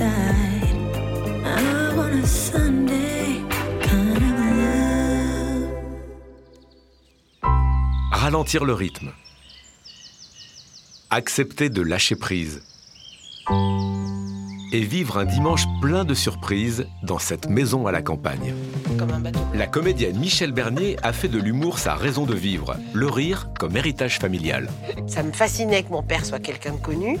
At first sight. I want a Sunday kind of love. Ralentir le rythme. Accepter de lâcher prise. Et vivre un dimanche plein de surprises dans cette maison à la campagne. Comme un bateau. La comédienne Michel Bernier a fait de l'humour sa raison de vivre, le rire comme héritage familial. Ça me fascinait que mon père soit quelqu'un de connu.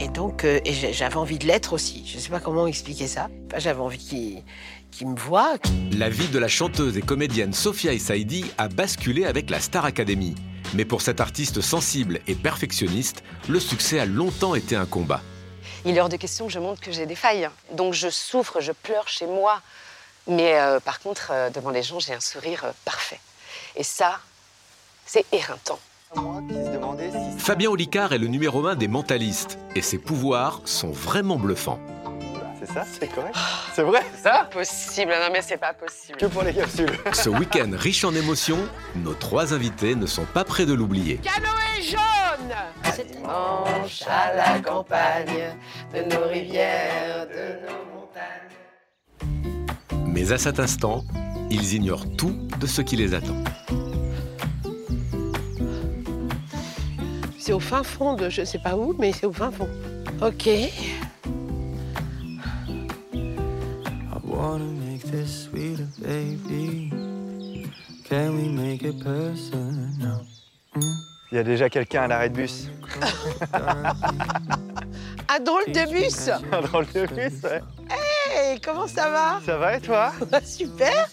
Et donc, euh, j'avais envie de l'être aussi. Je ne sais pas comment expliquer ça. Enfin, j'avais envie qu'il me voie. La vie de la chanteuse et comédienne Sophia Essaidi a basculé avec la Star Academy. Mais pour cette artiste sensible et perfectionniste, le succès a longtemps été un combat. Il est hors de question que je montre que j'ai des failles. Donc je souffre, je pleure chez moi. Mais euh, par contre, euh, devant les gens, j'ai un sourire euh, parfait. Et ça, c'est éreintant. Fabien Olicard est le numéro un des mentalistes et ses pouvoirs sont vraiment bluffants. c'est ça, c'est correct. C'est vrai, c'est ça Possible, non mais c'est pas possible. Que pour les capsules. Ce week-end riche en émotions, nos trois invités ne sont pas près de l'oublier. Canoë jaune Dimanche à la campagne, de nos rivières, de nos montagnes. Mais à cet instant, ils ignorent tout de ce qui les attend. C'est au fin fond de je sais pas où, mais c'est au fin fond. Ok. I wanna make this sweeter, baby. Can we make it personal? Il y a déjà quelqu'un à l'arrêt de bus. Un drôle de bus Un drôle de bus, ouais. Hey, comment ça va? Ça va et toi? Super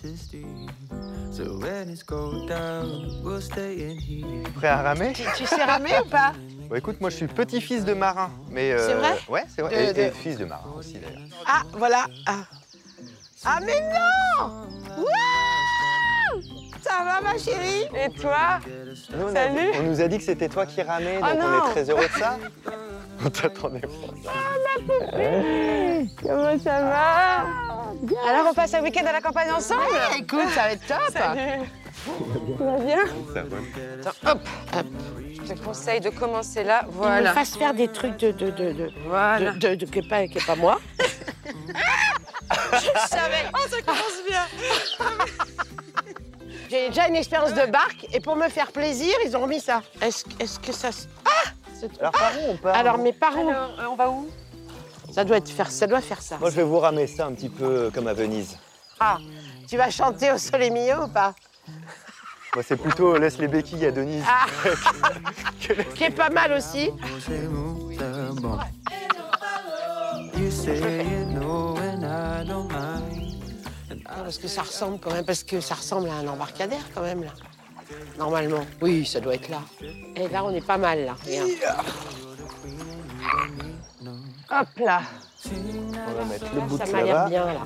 Prêt à ramer? Tu, tu sais ramer ou pas? Bon, écoute, moi je suis petit-fils de marin. Mais euh, C'est vrai? Ouais, c'est vrai. De- et, fils de marin aussi d'ailleurs. Ah, voilà. Ah, ah mais non Waouh Ça va ma chérie? Et toi? Nous, on, a- Salut. on nous a dit que c'était toi qui ramais, donc Oh on non. est très heureux de ça. on t'attendait pour ça. Comment ça va Alors on passe un week-end à la campagne ensemble Écoute, ça va être top Salut Tu vas bien Ça va. Hop, hop. Je te conseille de commencer là, Il me voilà. fasse faire des trucs de... de, de, de, Voilà. de, de- n'est pas, qui est pas moi. Je savais. Oh, ça commence bien. J'ai déjà une expérience de barque et pour me faire plaisir, ils ont remis ça. Est-ce est-ce que ça... se- Ah Alors par où on part Alors mes parents, Alors, euh, on va où? Ça doit être faire, ça doit faire ça. Moi je vais vous ramer ça un petit peu comme à Venise. Ah, tu vas chanter au Sole Mio ou pas? Moi c'est plutôt laisse les béquilles à Denise. Ah, qui est pas mal aussi. Say move the ball. You say you know and I don't mind. Non, Parce que ça ressemble quand même, parce que ça ressemble à un embarcadère quand même là. Normalement. Oui, ça doit être là. Et là, on est pas mal là. Regarde. Hop là. On va mettre le bout Ça de m'a l'air là-bas. bien là.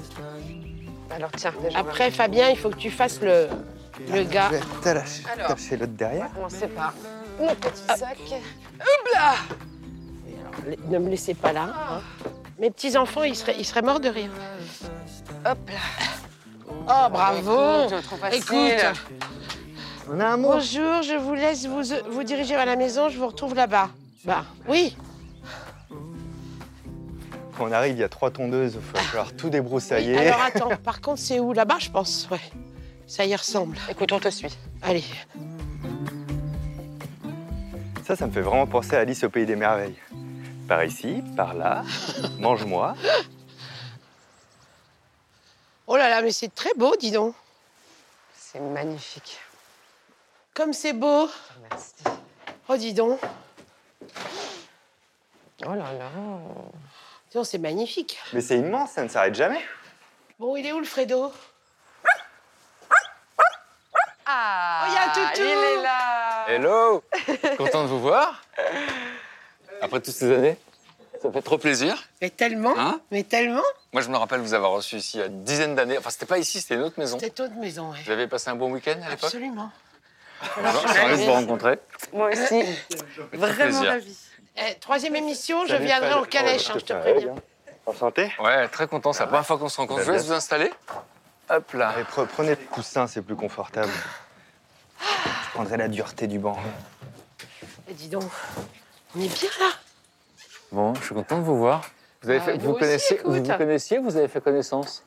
Alors tiens, déjà, Après, Fabien, il faut que tu fasses le, le gars. Je vais Alors. t'attacher l'autre derrière. on sépare mon petit sac. Alors, Ne me laissez pas là. hein. Mes petits enfants, ils seraient, ils seraient morts de rire. Hop là. Oh, bravo. Écoute, trop facile. Écoute. On a un mot. Bonjour, je vous laisse vous, vous diriger à la maison, je vous retrouve là-bas. Bah, oui. Quand on arrive, il y a trois tondeuses, il va falloir tout Oui, débroussailler. Alors attends, par contre, c'est où? Là-bas, je pense. Ouais. Ça y ressemble. Écoute, on te suit. Allez. Ça, ça me fait vraiment penser à Alice au Pays des Merveilles. Par ici, par là, mange-moi. Oh là là, mais c'est très beau, dis donc. C'est magnifique. Comme c'est beau. Merci. Oh, dis donc. Oh là là. Dis donc, c'est magnifique. Mais c'est immense, ça ne s'arrête jamais. Bon, il est où le Fredo? Ah Oh, il y a un toutou. Il est là Hello Content de vous voir. Après toutes ces années, ça fait trop plaisir. Mais tellement, Hein? mais tellement. Moi, je me rappelle vous avoir reçu ici il y a une dizaine d'années. Enfin, c'était pas ici, c'était une autre maison. Cette autre maison, ouais. Vous avez passé un bon week-end à l'époque? Absolument. Ravi de vous rencontrer. Moi aussi. Vraiment plaisir. ravie. Eh, troisième émission, je viendrai en calèche, hein, je te préviens. hein. Enchanté. Ouais, très content. C'est la première fois qu'on se rencontre. Je vous laisse vous installer. Hop là. Allez, pre- prenez le coussin, c'est plus confortable. Je prendrai la dureté du banc. Eh, dis donc, on est bien là. Bon, je suis content de vous voir. Vous, avez Ah, fait, vous, aussi, connaissez, écoute. vous vous connaissiez, vous avez fait connaissance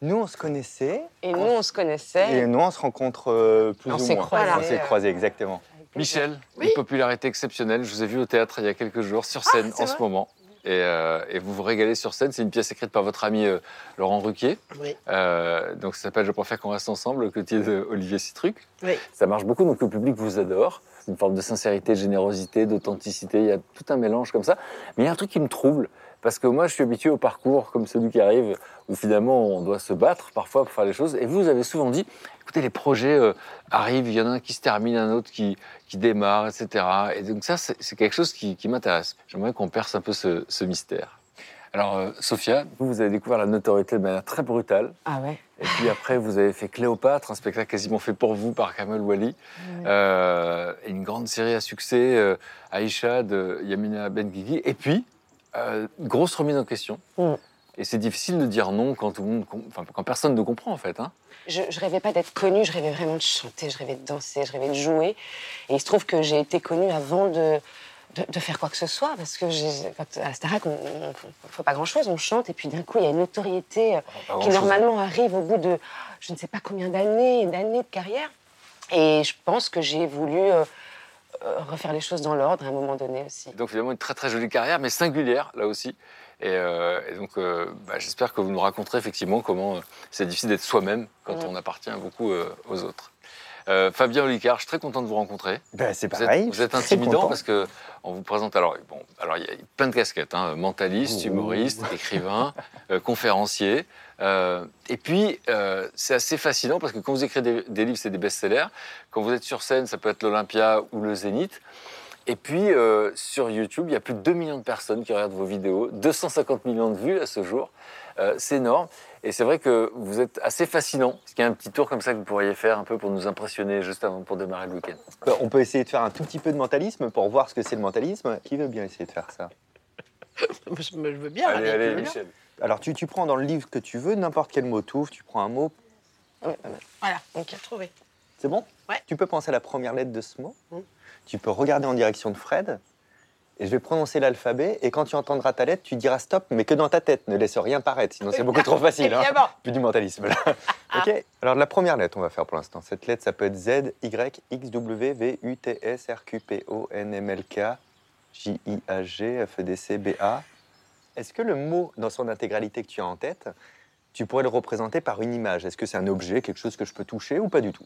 Nous, on se connaissait. Et nous, on se connaissait. Et nous, on se rencontre euh, plus On ou s'est moins. croisés, On s'est croisés, exactement. Michel, Oui. une popularité exceptionnelle. Je vous ai vu au théâtre il y a quelques jours, sur scène c'est en ce moment. Et, euh, et vous vous régalez sur scène. C'est une pièce écrite par votre ami euh, Laurent Ruquier. Oui. Euh, donc ça s'appelle Je préfère qu'on reste ensemble, le quotidien de Olivier Citruc. Oui. Ça marche beaucoup, donc le public vous adore. C'est une forme de sincérité, de générosité, d'authenticité. Il y a tout un mélange comme ça. Mais il y a un truc qui me trouble. Parce que moi, je suis habitué au parcours comme celui qui arrive, où finalement on doit se battre parfois pour faire les choses. Et vous, vous avez souvent dit écoutez, les projets euh, arrivent, il y en a un qui se termine, un autre qui, qui démarre, etc. Et donc, ça, c'est quelque chose qui, qui m'intéresse. J'aimerais qu'on perce un peu ce, ce mystère. Alors, euh, Sophia, vous, vous avez découvert la notoriété de manière très brutale. Ah ouais. Et puis après, vous avez fait Cléopâtre, un spectacle quasiment fait pour vous par Kamel Wally. Euh, et une grande série à succès, euh, Aïcha de Yamina Benguigui. Et puis, euh, grosse remise en question. Mm. Et c'est difficile de dire non quand, tout le monde, com- enfin, quand personne ne comprend, en fait. Hein. Je, je rêvais pas d'être connue, je rêvais vraiment de chanter, je rêvais de danser, je rêvais de jouer. Et il se trouve que j'ai été connue avant de, de, de faire quoi que ce soit, parce que quand, à Starac, on ne fait pas grand-chose, on chante, et puis d'un coup, il y a une notoriété euh, qui normalement arrive au bout de je ne sais pas combien d'années et d'années de carrière. Et je pense que j'ai voulu euh, refaire les choses dans l'ordre à un moment donné aussi. Donc finalement, une très très jolie carrière, mais singulière, là aussi. Et, euh, et donc, euh, bah, j'espère que vous nous raconterez effectivement comment euh, c'est difficile d'être soi-même quand Mm. on appartient beaucoup euh, aux autres. Euh, Fabien Olicard, je suis très content de vous rencontrer. Ben, c'est Vous êtes- pareil. Vous êtes, intimidant content. parce que on vous présente alors bon alors il y a plein de casquettes hein, mentaliste, humoriste, écrivain, euh, conférencier Euh, et puis euh, c'est assez fascinant parce que quand vous écrivez des, des livres c'est des best-sellers. Quand vous êtes sur scène ça peut être l'Olympia ou le Zénith. Et puis euh, sur YouTube il y a plus de 2 millions de personnes qui regardent vos vidéos. 250 millions de vues à ce jour. Euh, c'est énorme. Et c'est vrai que vous êtes assez fascinant. Est-ce qu'il y a un petit tour comme ça que vous pourriez faire un peu pour nous impressionner juste avant pour démarrer le week-end? Ben, On peut essayer de faire un tout petit peu de mentalisme pour voir ce que c'est le mentalisme. Qui veut bien essayer de faire ça? Je, je veux bien. allez allez bien? Michel Alors, tu, tu prends dans le livre que tu veux n'importe quel mot touffe, tu prends un mot, Ouais, pas mal. Voilà, donc a trouvé. c'est bon? Ouais. Tu peux penser à la première lettre de ce mot. Mm. Tu peux regarder en direction de Fred. Et je vais prononcer l'alphabet. Et quand tu entendras ta lettre, tu diras stop, mais que dans ta tête. Ne laisse rien paraître, sinon c'est beaucoup trop facile. hein. Plus du mentalisme là. ok Alors la première lettre, on va faire pour l'instant. Cette lettre, ça peut être Z, Y, X, W, V, U, T, S, R, Q, P, O, N, M, L, K, J, I, A, G, F, D, C, B, A. Est-ce que le mot, dans son intégralité que tu as en tête, tu pourrais le représenter par une image? Est-ce que c'est un objet, quelque chose que je peux toucher ou pas du tout?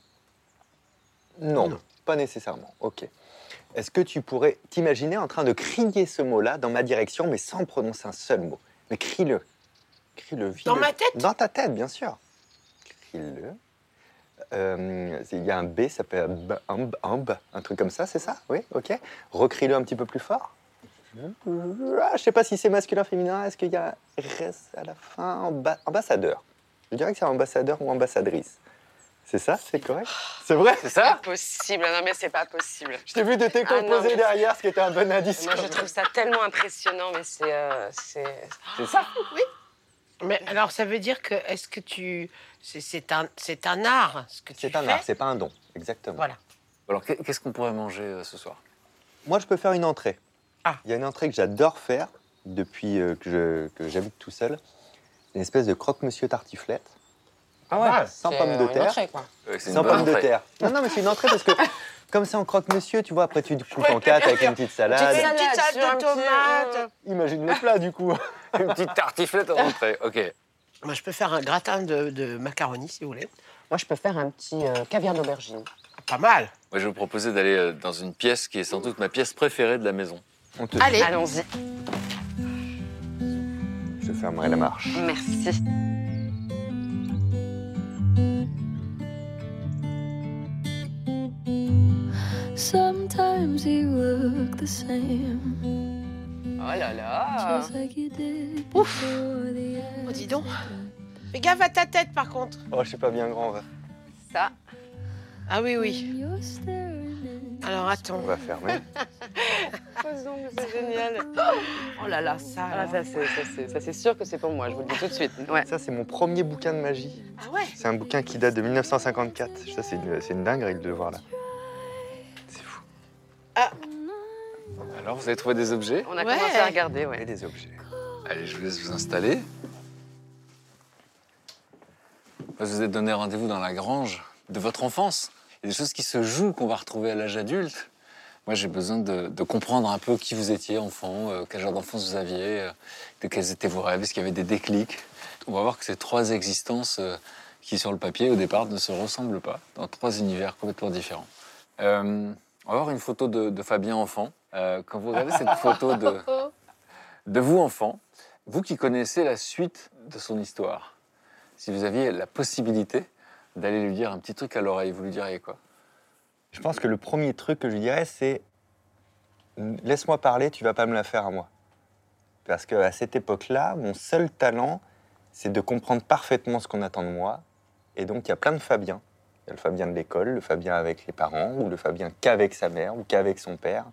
Non, Non. pas nécessairement. Ok. Est-ce que tu pourrais t'imaginer en train de crier ce mot-là dans ma direction, mais sans prononcer un seul mot? Mais crie-le. Crie-le. Dans ma tête? Dans ta tête, bien sûr. Crie-le. Euh, Il y a un B, ça peut un, b, un, b, un truc comme ça, c'est ça? Oui, ok. Recrie-le un petit peu plus fort. Ah, je sais pas si c'est masculin, féminin. Est-ce qu'il y a res à la fin Amba- Ambassadeur? Je dirais que c'est ambassadeur ou ambassadrice. C'est ça? C'est correct? C'est vrai? C'est ça Impossible, non mais c'est pas possible. Je t'ai vu de Ah non, décomposer mais- derrière, ce qui était un bon indice. Moi je trouve ça tellement impressionnant, mais c'est. euh, c'est- c'est ça? Mais alors, ça veut dire que, est-ce que tu. C'est c'est un, c'est un art, ce que tu C'est un fais? art, c'est pas un don, exactement. Voilà. Alors, qu'est- qu'est-ce qu'on pourrait manger euh, ce soir? Moi, je peux faire une entrée. Ah. Il y a une entrée que j'adore faire depuis euh, que j'habite tout seul. Une espèce de croque-monsieur tartiflette. Ah ouais. Sans c'est, pommes euh, de terre. entrée, quoi. Euh, Sans de terre. Non, non, mais c'est une entrée parce que comme c'est en croque-monsieur, tu vois, après tu coupes en quatre avec une petite salade. une petite Salade de tomates. Imagine le plat du coup. Une petite tartiflette en entrée. Ok. Moi, je peux faire un gratin de, de macaroni, si vous voulez. Moi je peux faire un petit euh, caviar d'aubergine. Pas mal. Moi, je vais vous proposer d'aller euh, dans une pièce qui est sans doute ma pièce préférée de la maison. On te- Allez. Allons-y. Je fermerai la marche. Merci. So Sometimes you look the same, Oh là là Ouf. Oh, dis donc. Fais gaffe à ta tête, par contre. Oh, je suis pas bien grand. va. Ça, Ah oui, oui. Alors, attends. On va fermer. c'est génial. Oh là là, ça. Ah, ça, c'est- ça, c'est- ça, c'est sûr que c'est pour moi, je vous le dis tout de suite. Ouais. Ça, c'est mon premier bouquin de magie. Ah ouais C'est un bouquin qui date de 1954. Ça, c'est une, c'est une dinguerie de le voir là. C'est fou. Alors, vous avez trouvé des objets? On a Ouais. commencé à regarder, Et ouais. des objets. Allez, je vous laisse vous installer. Vous vous êtes donné rendez-vous dans la grange de votre enfance. Il y a des choses qui se jouent qu'on va retrouver à l'âge adulte. Moi, j'ai besoin de, comprendre un peu qui vous étiez enfant, euh, quel genre d'enfance vous aviez, euh, de quels étaient vos rêves, est-ce qu'il y avait des déclics? On va voir que ces trois existences euh, qui, sur le papier, au départ, ne se ressemblent pas, dans trois univers complètement différents. On va voir une photo de, Fabien enfant. Quand vous regardez cette photo de, de vous enfant, vous qui connaissez la suite de son histoire, si vous aviez la possibilité d'aller lui dire un petit truc à l'oreille, vous lui diriez quoi? Je pense que le premier truc que je lui dirais, c'est laisse-moi parler, tu vas pas me la faire à moi. Parce qu'à cette époque-là, mon seul talent, c'est de comprendre parfaitement ce qu'on attend de moi. Et donc, il y a plein de Fabiens. Il y a le Fabien de l'école, le Fabien avec les parents, ou le Fabien qu'avec sa mère, ou qu'avec son père.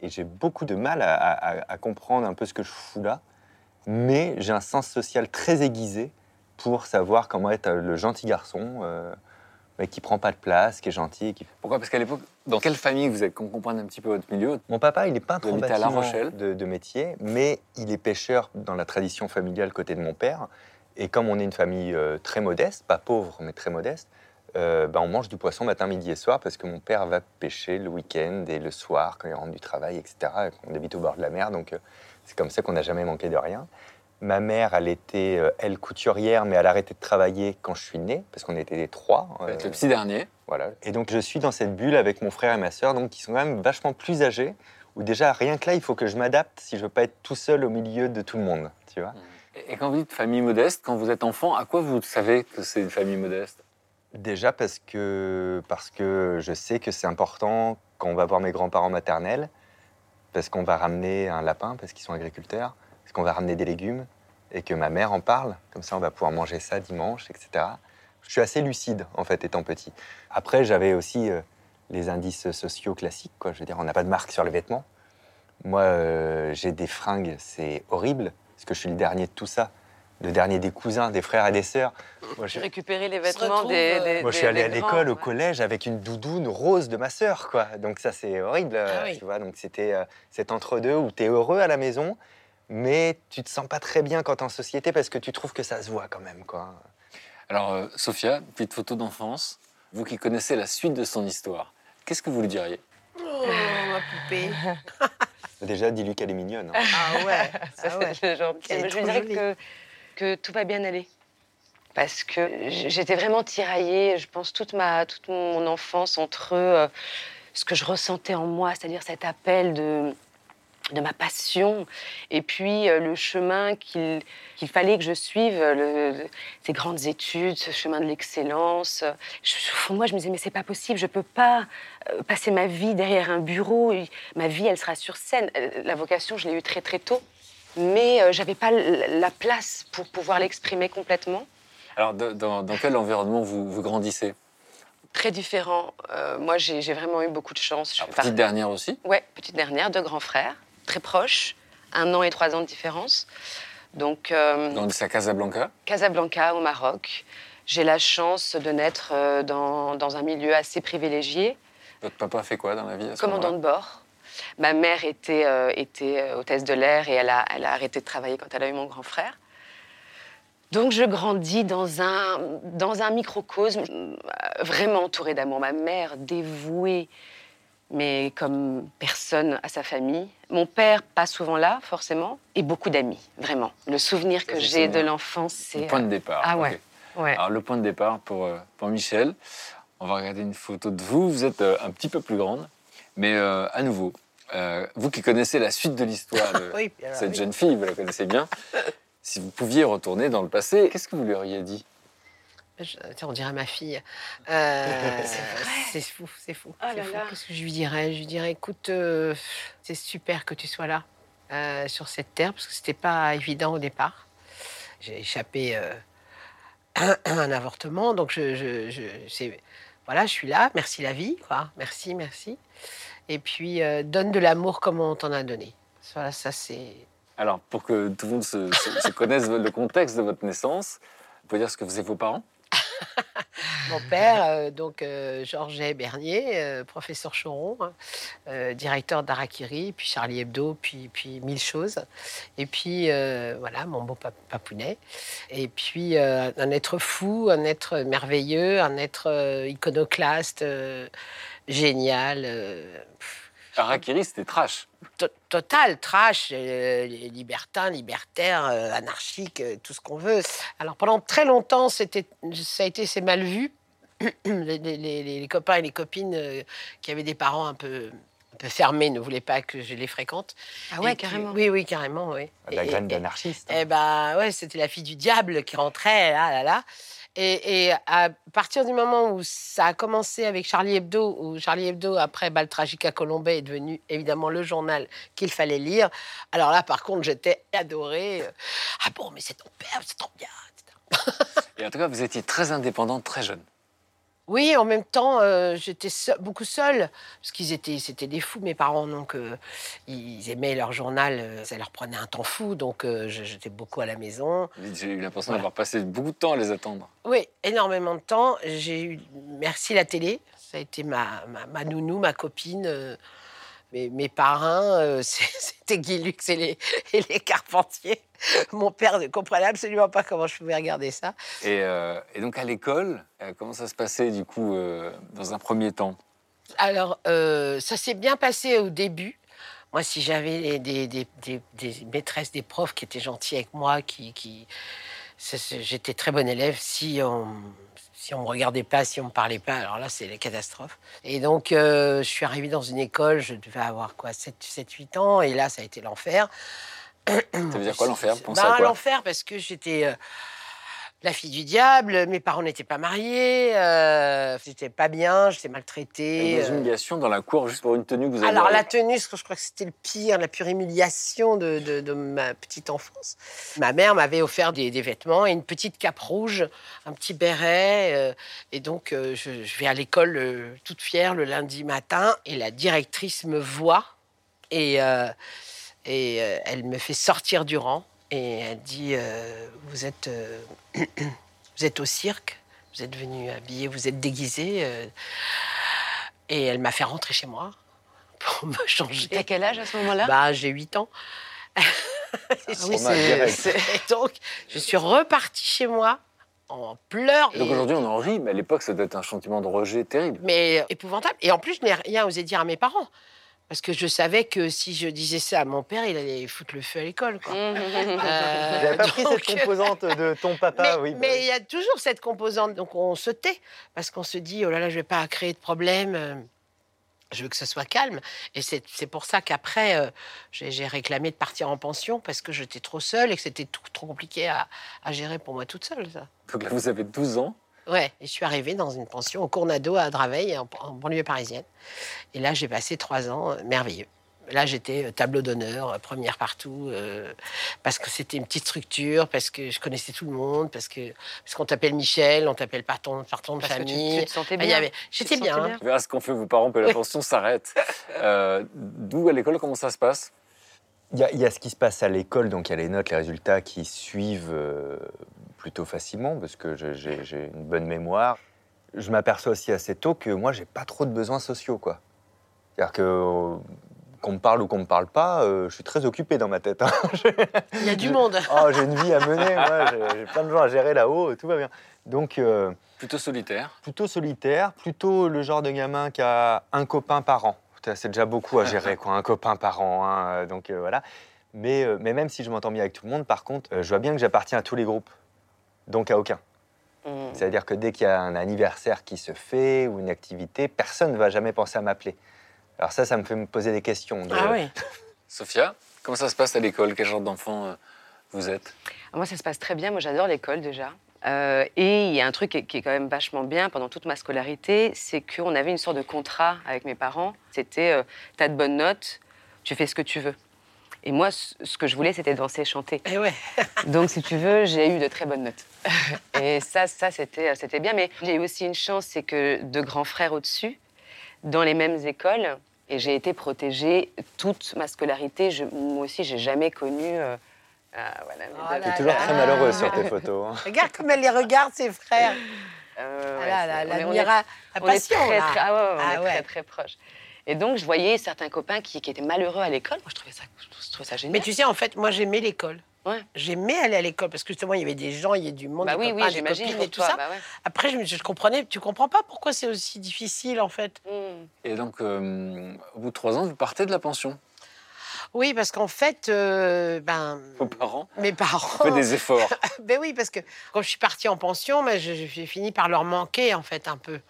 Et j'ai beaucoup de mal à, comprendre un peu ce que je fous là. Mais j'ai un sens social très aiguisé pour savoir comment être le gentil garçon, euh, mais qui prend pas de place, qui est gentil, qui Pourquoi? Parce qu'à l'époque, dans quelle famille vous êtes Qu'on comprenne un petit peu votre milieu? Mon papa, il est peintre en habitez à La bâtiment Rochelle de, de métier, mais il est pêcheur dans la tradition familiale côté de mon père. Et comme on est une famille euh, très modeste, pas pauvre, mais très modeste, euh, bah, on mange du poisson matin, midi et soir parce que mon père va pêcher le week-end et le soir quand il rentre du travail, etc. On habite au bord de la mer, donc euh, c'est comme ça qu'on n'a jamais manqué de rien. Ma mère, elle était, euh, elle, couturière, mais elle a arrêté de travailler quand je suis né, parce qu'on était les trois. Euh, le petit dernier. voilà. Et donc je suis dans cette bulle avec mon frère et ma sœur, donc qui sont quand même vachement plus âgés. Où déjà rien que là, il faut que je m'adapte si je veux pas être tout seul au milieu de tout le monde, tu vois. Et quand vous dites famille modeste, quand vous êtes enfant, à quoi vous savez que c'est une famille modeste? Déjà parce que parce que je sais que c'est important quand on va voir mes grands-parents maternels, parce qu'on va ramener un lapin parce qu'ils sont agriculteurs, qu'on va ramener des légumes et que ma mère en parle. Comme ça, on va pouvoir manger ça dimanche, etc. Je suis assez lucide en fait étant petit. Après, j'avais aussi euh, les indices sociaux classiques. Quoi. Je veux dire, on n'a pas de marque sur les vêtements. Moi, euh, j'ai des fringues, c'est horrible, parce que je suis le dernier de tout ça. Le dernier des cousins, des frères et des sœurs. Moi, J'ai je, récupéré les vêtements retrouve, des, euh, des- moi, je suis allé à l'école, au collège, avec une doudoune rose de ma sœur, quoi. Donc ça, c'est horrible, Ah oui. tu vois. Donc c'était euh, cet entre-deux où tu es heureux à la maison, mais tu te sens pas très bien quand tu es en société parce que tu trouves que ça se voit quand même, quoi. Alors, euh, Sophia, petite photo d'enfance, vous qui connaissez la suite de son histoire, qu'est-ce que vous lui diriez? Oh, ma poupée. Déjà, dis-lui qu'elle est mignonne. hein. Ah ouais. Ça, Ah ouais. c'est gentil. Elle est Mais je lui dirais que, que tout va bien aller. Parce que j'étais vraiment tiraillée, je pense, toute, ma, toute mon enfance entre euh, ce que je ressentais en moi, c'est-à-dire cet appel de, de ma passion, et puis euh, le chemin qu'il fallait que je suive, le- le- ces grandes études, ce chemin de l'excellence. De moi, je me disais, mais c'est pas possible, je peux pas euh, passer ma vie derrière un bureau, ma vie, elle sera sur scène. Euh, La vocation, je l'ai eue très très tôt, mais euh, j'avais pas la place pour pouvoir l'exprimer complètement. Alors, dans, dans quel environnement vous, vous grandissez? Très différent. Euh, moi, j'ai vraiment eu beaucoup de chance. Alors, fais Petite dernière aussi? Ouais, petite dernière, deux grands frères, très proches, un an et trois ans de différence. Donc, euh, Dans à Casablanca Casablanca, au Maroc. J'ai la chance de naître euh, dans, dans un milieu assez privilégié, Votre papa fait quoi dans la vie à ce commandant de bord. Ma mère était, euh, était euh, hôtesse de l'air et elle a, elle a arrêté de travailler quand elle a eu mon grand frère. Donc je grandis dans un, dans un microcosme vraiment entouré d'amour. Ma mère dévouée, mais comme personne à sa famille. Mon père, pas souvent là, forcément, et beaucoup d'amis, vraiment. Le souvenir que j'ai de souvenir. l'enfance, c'est... Le point de départ. Ah ouais. Alors, le point de départ pour, euh, pour Michel, on va regarder une photo de vous. Vous êtes euh, un petit peu plus grande, mais euh, à nouveau, euh, vous qui connaissez la suite de l'histoire de Oui, puis alors, cette oui. jeune fille, vous la connaissez bien. Si vous pouviez retourner dans le passé, qu'est-ce que vous lui auriez dit? Je- on dirait ma fille. Euh, C'est vrai. c'est fou, c'est fou. Oh c'est là fou. là. Qu'est-ce que je lui dirais? Je lui dirais, écoute, euh, c'est super que tu sois là, euh, sur cette terre, parce que c'était pas évident au départ. J'ai échappé euh, à un avortement, donc je, je, je- c'est- voilà, je suis là. Merci la vie, quoi. Merci, merci. Et puis euh, donne de l'amour comme on t'en a donné. Voilà, ça c'est. Alors, pour que tout le monde se, se- se connaisse le contexte de votre naissance, vous pouvez dire ce que faisaient vos parents? Mon père, euh, donc euh, Georges Bernier, euh, professeur Choron, hein, directeur d'Arakiri, puis Charlie Hebdo, puis, puis mille choses. Et puis voilà, mon beau pap- papounet. Et puis un être fou, un être merveilleux, un être iconoclaste, génial. Harakiri, c'était trash. to- total, trash, euh, libertin, libertaire, euh, anarchique, euh, tout ce qu'on veut. Alors pendant très longtemps, ça a été c'est mal vu. les, les- les- les copains et les copines euh, qui avaient des parents un peu, un peu fermés ne voulaient pas que je les fréquente. Ah ouais, Et carrément. oui, oui, carrément, oui. La Et- graine d'anarchiste. eh ben ouais, c'était la fille du diable qui rentrait là, là, là. Et, à partir du moment où ça a commencé avec Charlie Hebdo, où Charlie Hebdo, après Bal Tragica Colombay, est devenu évidemment le journal qu'il fallait lire. Alors là, par contre, j'étais adorée. Ah bon, mais c'est ton père, c'est trop bien. etc. Et en tout cas, vous étiez très indépendante, très jeune. Oui, en même temps, euh, j'étais beaucoup seule, parce qu'ils étaient, c'était des fous, mes parents, donc euh, ils aimaient leur journal, euh, ça leur prenait un temps fou, donc j'étais beaucoup à la maison. J'ai eu l'impression Voilà. d'avoir passé beaucoup de temps à les attendre. Oui, énormément de temps. J'ai eu, merci la télé, ça a été ma, ma, ma nounou, ma copine. Mes, mes parrains, euh, c'était Guy Lux et les, et les Carpentiers. Mon père ne comprenait absolument pas comment je pouvais regarder ça. Et, euh, et donc à l'école, euh, comment ça se passait du coup dans un premier temps? Alors, ça s'est bien passé au début. Moi, si j'avais des, des, des- des- des maîtresses, des profs qui étaient gentils avec moi, qui, qui... j'étais très bonne élève. Si on si on me regardait pas, si on me parlait pas, alors là, c'est la catastrophe. Et donc, euh, je suis arrivée dans une école, je devais avoir quoi, 7, 7 8 ans, et là, ça a été l'enfer. Ça veut dire quoi l'enfer? Bah, L'enfer parce que j'étais euh, la fille du diable, mes parents n'étaient pas mariés, euh, j'étais pas bien, j'étais maltraitée. Des euh. humiliations dans la cour juste pour une tenue que vous avez Alors la tenue, je crois que c'était le pire, la pure humiliation de, de- de ma petite enfance. Ma mère m'avait offert des, des vêtements et une petite cape rouge, un petit béret. euh, et donc euh, je, je vais à l'école euh, toute fière le lundi matin et la directrice me voit et, euh, et euh, elle me fait sortir du rang et elle dit euh, vous êtes euh, vous êtes au cirque, vous êtes venu habillé, vous êtes déguisé. euh. et elle m'a fait rentrer chez moi pour me changer. T'as quel âge à ce moment-là? Bah, j'ai 8 ans. Ah oui, donc, je suis repartie chez moi en pleurs. Et donc aujourd'hui on en rit, mais à l'époque ça doit être un sentiment de rejet terrible. mais épouvantable. Et en plus, je n'ai rien osé dire à mes parents. Parce que je savais que si je disais ça à mon père, il allait foutre le feu à l'école. quoi. Euh, J'avais pas pris donc, cette composante de ton papa, mais, oui. bah mais oui. il y a toujours cette composante. Donc on se tait parce qu'on se dit oh là là, je vais pas créer de problème. euh, Je veux que ce soit calme. Et c'est c'est pour ça qu'après, euh, j'ai j'ai réclamé de partir en pension parce que j'étais trop seule et que c'était tout- trop compliqué à, à gérer pour moi toute seule. Ça. Donc là vous avez 12 ans. Ouais, et je suis arrivée dans une pension au Cournado à Draveil, en, en banlieue parisienne. Et là, j'ai passé trois ans euh, merveilleux. Là, j'étais euh, tableau d'honneur, euh, première partout, euh, parce que c'était une petite structure, parce que je connaissais tout le monde, parce que parce qu'on t'appelle Michel, on t'appelle par ton, par ton de Parce que tu, famille. tu te sentais Ah, bien. J'étais bien. On verra ce qu'on fait vos parents, que la pension s'arrête. Euh, D'où à l'école, comment ça se passe? Il y, a, il y a ce qui se passe à l'école, donc il y a les notes, les résultats qui suivent euh, plutôt facilement, parce que j'ai une bonne mémoire. Je m'aperçois aussi assez tôt que moi, j'ai pas trop de besoins sociaux, quoi. C'est-à-dire que euh, qu'on me parle ou qu'on me parle pas, euh, je suis très occupé dans ma tête. hein. Il y a du monde. Oh, j'ai une vie à mener, j'ai- plein de gens à gérer là-haut, tout va bien. Donc, euh, Plutôt solitaire. plutôt solitaire, plutôt le genre de gamin qui a un copain par an. C'est déjà beaucoup à gérer, quoi, un copain par an. hein, donc euh, voilà. Mais, euh, mais même si je m'entends bien avec tout le monde, par contre, euh, je vois bien que j'appartiens à tous les groupes, donc à aucun. Mm. C'est-à-dire que dès qu'il y a un anniversaire qui se fait ou une activité, personne ne va jamais penser à m'appeler. Alors ça, ça me fait me poser des questions. de- Ah oui. Sophia, comment ça se passe à l'école? Quel genre d'enfant euh, vous êtes? Ah, Moi, ça se passe très bien. Moi, j'adore l'école déjà. Euh, et il y a un truc qui est, qui est quand même vachement bien pendant toute ma scolarité, c'est qu'on avait une sorte de contrat avec mes parents. C'était euh, t'as de bonnes notes, tu fais ce que tu veux. Et moi, ce que je voulais, c'était danser et chanter. Et ouais. Donc, si tu veux, j'ai eu de très bonnes notes. Et ça, ça c'était, c'était bien. Mais j'ai eu aussi une chance, c'est que deux grands frères au-dessus, dans les mêmes écoles, et j'ai été protégée toute ma scolarité. Je- moi aussi, j'ai jamais connu. euh, ah, voilà, Oh T'es toujours là. très malheureuse sur tes photos. hein. Regarde comme elle les regarde, ses frères. Euh, Ah ouais, là, on est- on est- est très, là. très- ah ouais, ouais, on Ah est ouais. très, très proches. Et donc, je voyais certains copains qui, qui étaient malheureux à l'école. Moi, je trouvais ça, trouvais ça génial. Mais tu sais, en fait, moi, j'aimais l'école. Ouais. J'aimais aller à l'école parce que justement, il y avait des gens, il y avait du monde, bah des oui, copains, oui, des copines et tout toi. ça. bah ouais. Après, je, me- je comprenais, tu comprends pas pourquoi c'est aussi difficile, en fait. Hmm. Et donc, euh, au bout de trois ans, vous partez de la pension? Oui, parce qu'en fait, euh, ben, Vos parents? mes parents. faites des efforts. Ben oui, parce que quand je suis partie en pension, ben, je- j'ai fini par leur manquer, en fait, un peu.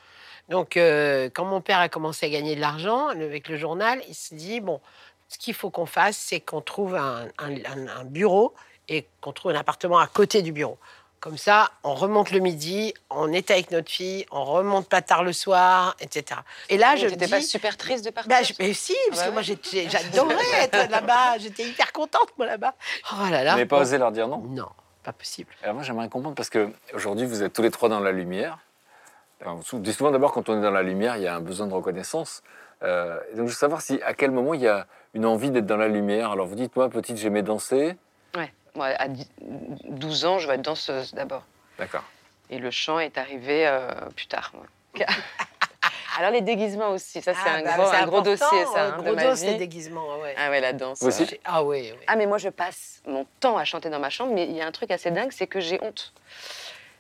Donc, euh, quand mon père a commencé à gagner de l'argent avec le journal, il s'est dit bon, ce qu'il faut qu'on fasse, c'est qu'on trouve un, un- un- un bureau et qu'on trouve un appartement à côté du bureau. Comme ça, on remonte le midi, on est avec notre fille, on remonte pas tard le soir, etc. Et là, Mais je dis, pas super triste de partir bah, je- mais si, parce bah que ouais. moi j'adorais être là-bas, j'étais hyper contente moi là-bas. Oh là Vous là. n'avez pas osé leur dire non? Non, pas possible. Alors moi, j'aimerais comprendre parce que aujourd'hui, vous êtes tous les trois dans la lumière. Alors, sou- dis souvent d'abord, quand on est dans la lumière, il y a un besoin de reconnaissance. Euh, donc, je veux savoir si, à quel moment il y a une envie d'être dans la lumière. Alors, vous dites, moi, petite, j'aimais danser. Ouais. Moi, à dix- 12 ans, je vais être danseuse d'abord. D'accord. Et le chant est arrivé euh, plus tard. ouais. Alors les déguisements aussi, ça c'est Ah, un, bah, gros, c'est un gros dossier ça, euh, hein, de gros ma dos, vie. les déguisements, ouais. Ah ouais, la danse. Vous aussi ouais. Ah oui, oui. Ah mais moi je passe mon temps à chanter dans ma chambre, mais il y a un truc assez dingue, c'est que j'ai honte.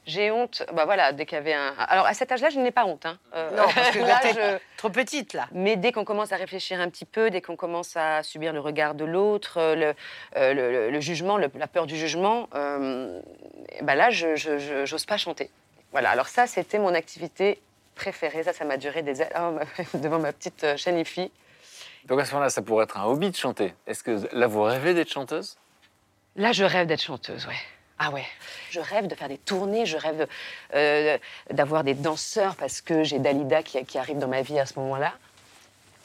J'ai honte, bah voilà, dès qu'il y avait un... Alors à cet âge-là, je n'ai pas honte. Hein. Euh, Non, parce que là, je- trop petite là. Mais dès qu'on commence à réfléchir un petit peu, dès qu'on commence à subir le regard de l'autre, euh, le, euh, le- le- le jugement, le- la peur du jugement, euh, ben là, je j'ose pas chanter. Voilà, alors ça, c'était mon activité préférée. Ça, ça m'a duré des années oh, ma- devant ma petite chaîne IFI. Donc, à ce moment-là, ça pourrait être un hobby de chanter. Est-ce que là, vous rêvez d'être chanteuse? Là, je rêve d'être chanteuse, ouais. Ah ouais. Je rêve de faire des tournées, je rêve euh, d'avoir des danseurs parce que j'ai Dalida qui, qui arrive dans ma vie à ce moment-là.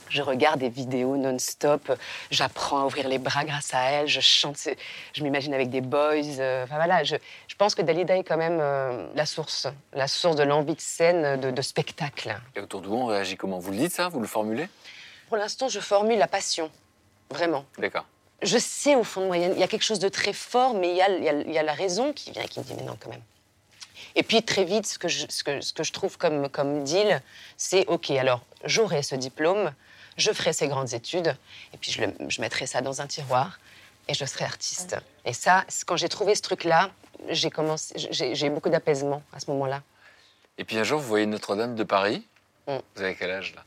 Je regarde des vidéos non-stop, j'apprends à ouvrir les bras grâce à elle, je chante, je m'imagine avec des boys. euh, Enfin voilà, je, je pense que Dalida est quand même euh, la source, la source de l'envie de scène, de, de spectacle. Et autour de vous, on réagit comment? Vous le dites ça? Vous le formulez? Pour l'instant, je formule la passion, vraiment. D'accord. Je sais au fond de moi, il y a- il y, a quelque chose de très fort, mais il y a, y y la raison qui vient et qui me dit, mais non, quand même. Et puis très vite, ce que je, ce que, ce que je trouve comme, comme deal, c'est, OK, alors j'aurai ce diplôme, je ferai ces grandes études, et puis je, le- je mettrai ça dans un tiroir, et je serai artiste. Et ça, quand j'ai trouvé ce truc-là, j'ai commencé, j'ai j'ai eu beaucoup d'apaisement à ce moment-là. Et puis un jour, vous voyez Notre-Dame de Paris. Mm. Vous avez quel âge là?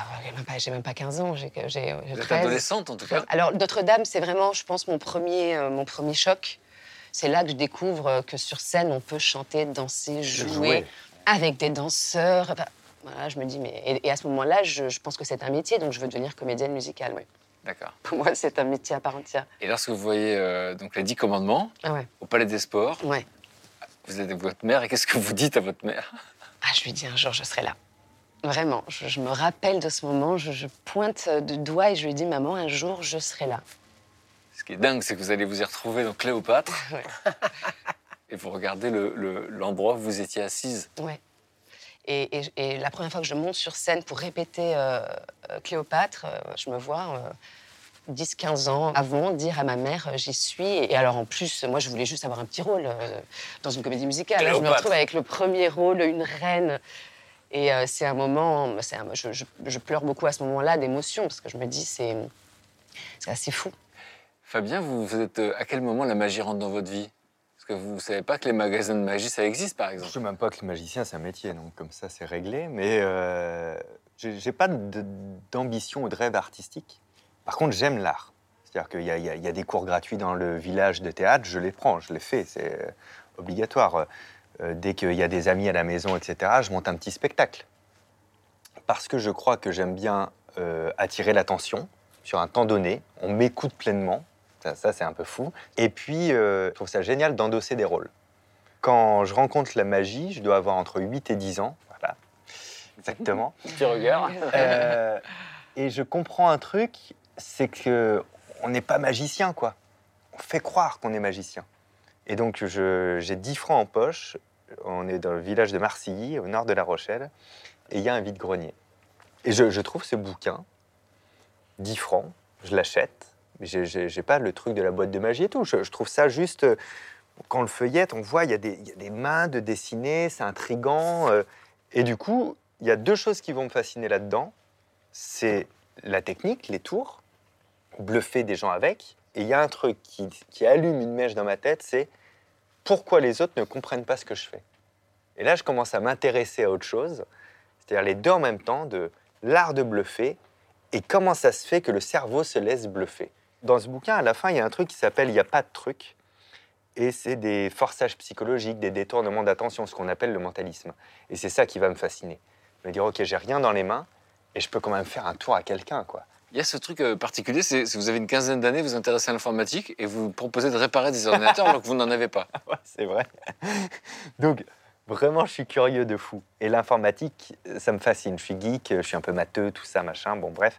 Avoir- j'ai même pas, j'ai même pas 15 ans, j'ai j'ai- j'ai Vous êtes 13. adolescente en tout cas. Alors, Notre-Dame, c'est vraiment, je pense, mon premier, euh, mon premier choc. C'est là que je découvre euh, que sur scène, on peut chanter, danser, jouer, jouer. avec des danseurs. Enfin, voilà, je me dis, mais. Et, et à ce moment-là, je, je pense que c'est un métier, donc je veux devenir comédienne musicale. Oui. D'accord. Pour moi, c'est un métier à part entière. Et lorsque vous voyez euh, donc les dix commandements Ah ouais. au Palais des Sports, Ouais. vous êtes avec votre mère et qu'est-ce que vous dites à votre mère? Ah, je lui dis un jour, je serai là. Vraiment, je, je me rappelle de ce moment, je, je pointe du doigt et je lui dis, maman, un jour, je serai là. Ce qui est dingue, c'est que vous allez vous y retrouver dans Cléopâtre Ouais. et vous regardez le- le- l'endroit où vous étiez assise. Ouais. Et, et- et la première fois que je monte sur scène pour répéter euh, euh, Cléopâtre, euh, je me vois euh, 10-15 ans avant dire à ma mère j'y suis. Et alors en plus, moi je voulais juste avoir un petit rôle euh, dans une comédie musicale. Je me retrouve avec le premier rôle, une reine. Et euh, c'est un moment, c'est un- je, je- je pleure beaucoup à ce moment-là d'émotion parce que je me dis c'est c'est assez fou. Fabien, vous, vous êtes euh, à quel moment la magie rentre dans votre vie? Parce que vous ne savez pas que les magasins de magie, ça existe par Je exemple. sais même pas que le magicien, c'est un métier, donc comme ça, c'est réglé. Mais euh, j'ai j'ai pas de- d'ambition ou de rêve artistique. Par contre, j'aime l'art. C'est-à-dire qu'il y, a- il y a- il y a des cours gratuits dans le village de théâtre, je les prends, je les fais, c'est euh, obligatoire. Euh, dès qu'il y a des amis à la maison, etc., je monte un petit spectacle. Parce que je crois que j'aime bien euh, attirer l'attention sur un temps donné, on m'écoute pleinement, ça, ça, c'est un peu fou. Et puis, euh, je trouve ça génial d'endosser des rôles. quand je rencontre la magie, je dois avoir entre 8 et 10 ans. Voilà, exactement. Petit regard. Et je comprends un truc, c'est que on n'est pas magicien, quoi. On fait croire qu'on est magicien. Et donc, j'ai 10 francs en poche. On est dans le village de Marcilly, au nord de La Rochelle. Et il y a un vide-grenier. Et je, trouve ce bouquin, 10 francs, je l'achète. Mais j'ai- pas le truc de la boîte de magie et tout. Je, je trouve ça juste. euh, Quand le feuillette, on voit, il y, a des- il y a des mains de dessiner, c'est intrigant. euh, et du coup, il y a deux choses qui vont me fasciner là-dedans c'est la technique, les tours, bluffer des gens avec. Et il y a un truc qui, qui allume une mèche dans ma tête, c'est pourquoi les autres ne comprennent pas ce que je fais. Et là, je commence à m'intéresser à autre chose, c'est-à-dire les deux en même temps, de l'art de bluffer et comment ça se fait que le cerveau se laisse bluffer. Dans ce bouquin, à la fin, il y a un truc qui s'appelle Il n'y a pas de truc. Et c'est des forçages psychologiques, des détournements d'attention, ce qu'on appelle le mentalisme. Et c'est ça qui va me fasciner. Me dire, OK, j'ai rien dans les mains, et je peux quand même faire un tour à quelqu'un, quoi. Il y a ce truc euh, particulier, c'est si vous avez une quinzaine d'années, vous vous intéressez à l'informatique et vous proposez de réparer des ordinateurs alors que vous n'en avez pas. Ouais, c'est vrai. Donc, vraiment, je suis curieux de fou. Et l'informatique, ça me fascine. Je suis geek, je suis un peu matheux, tout ça, machin, bon, bref.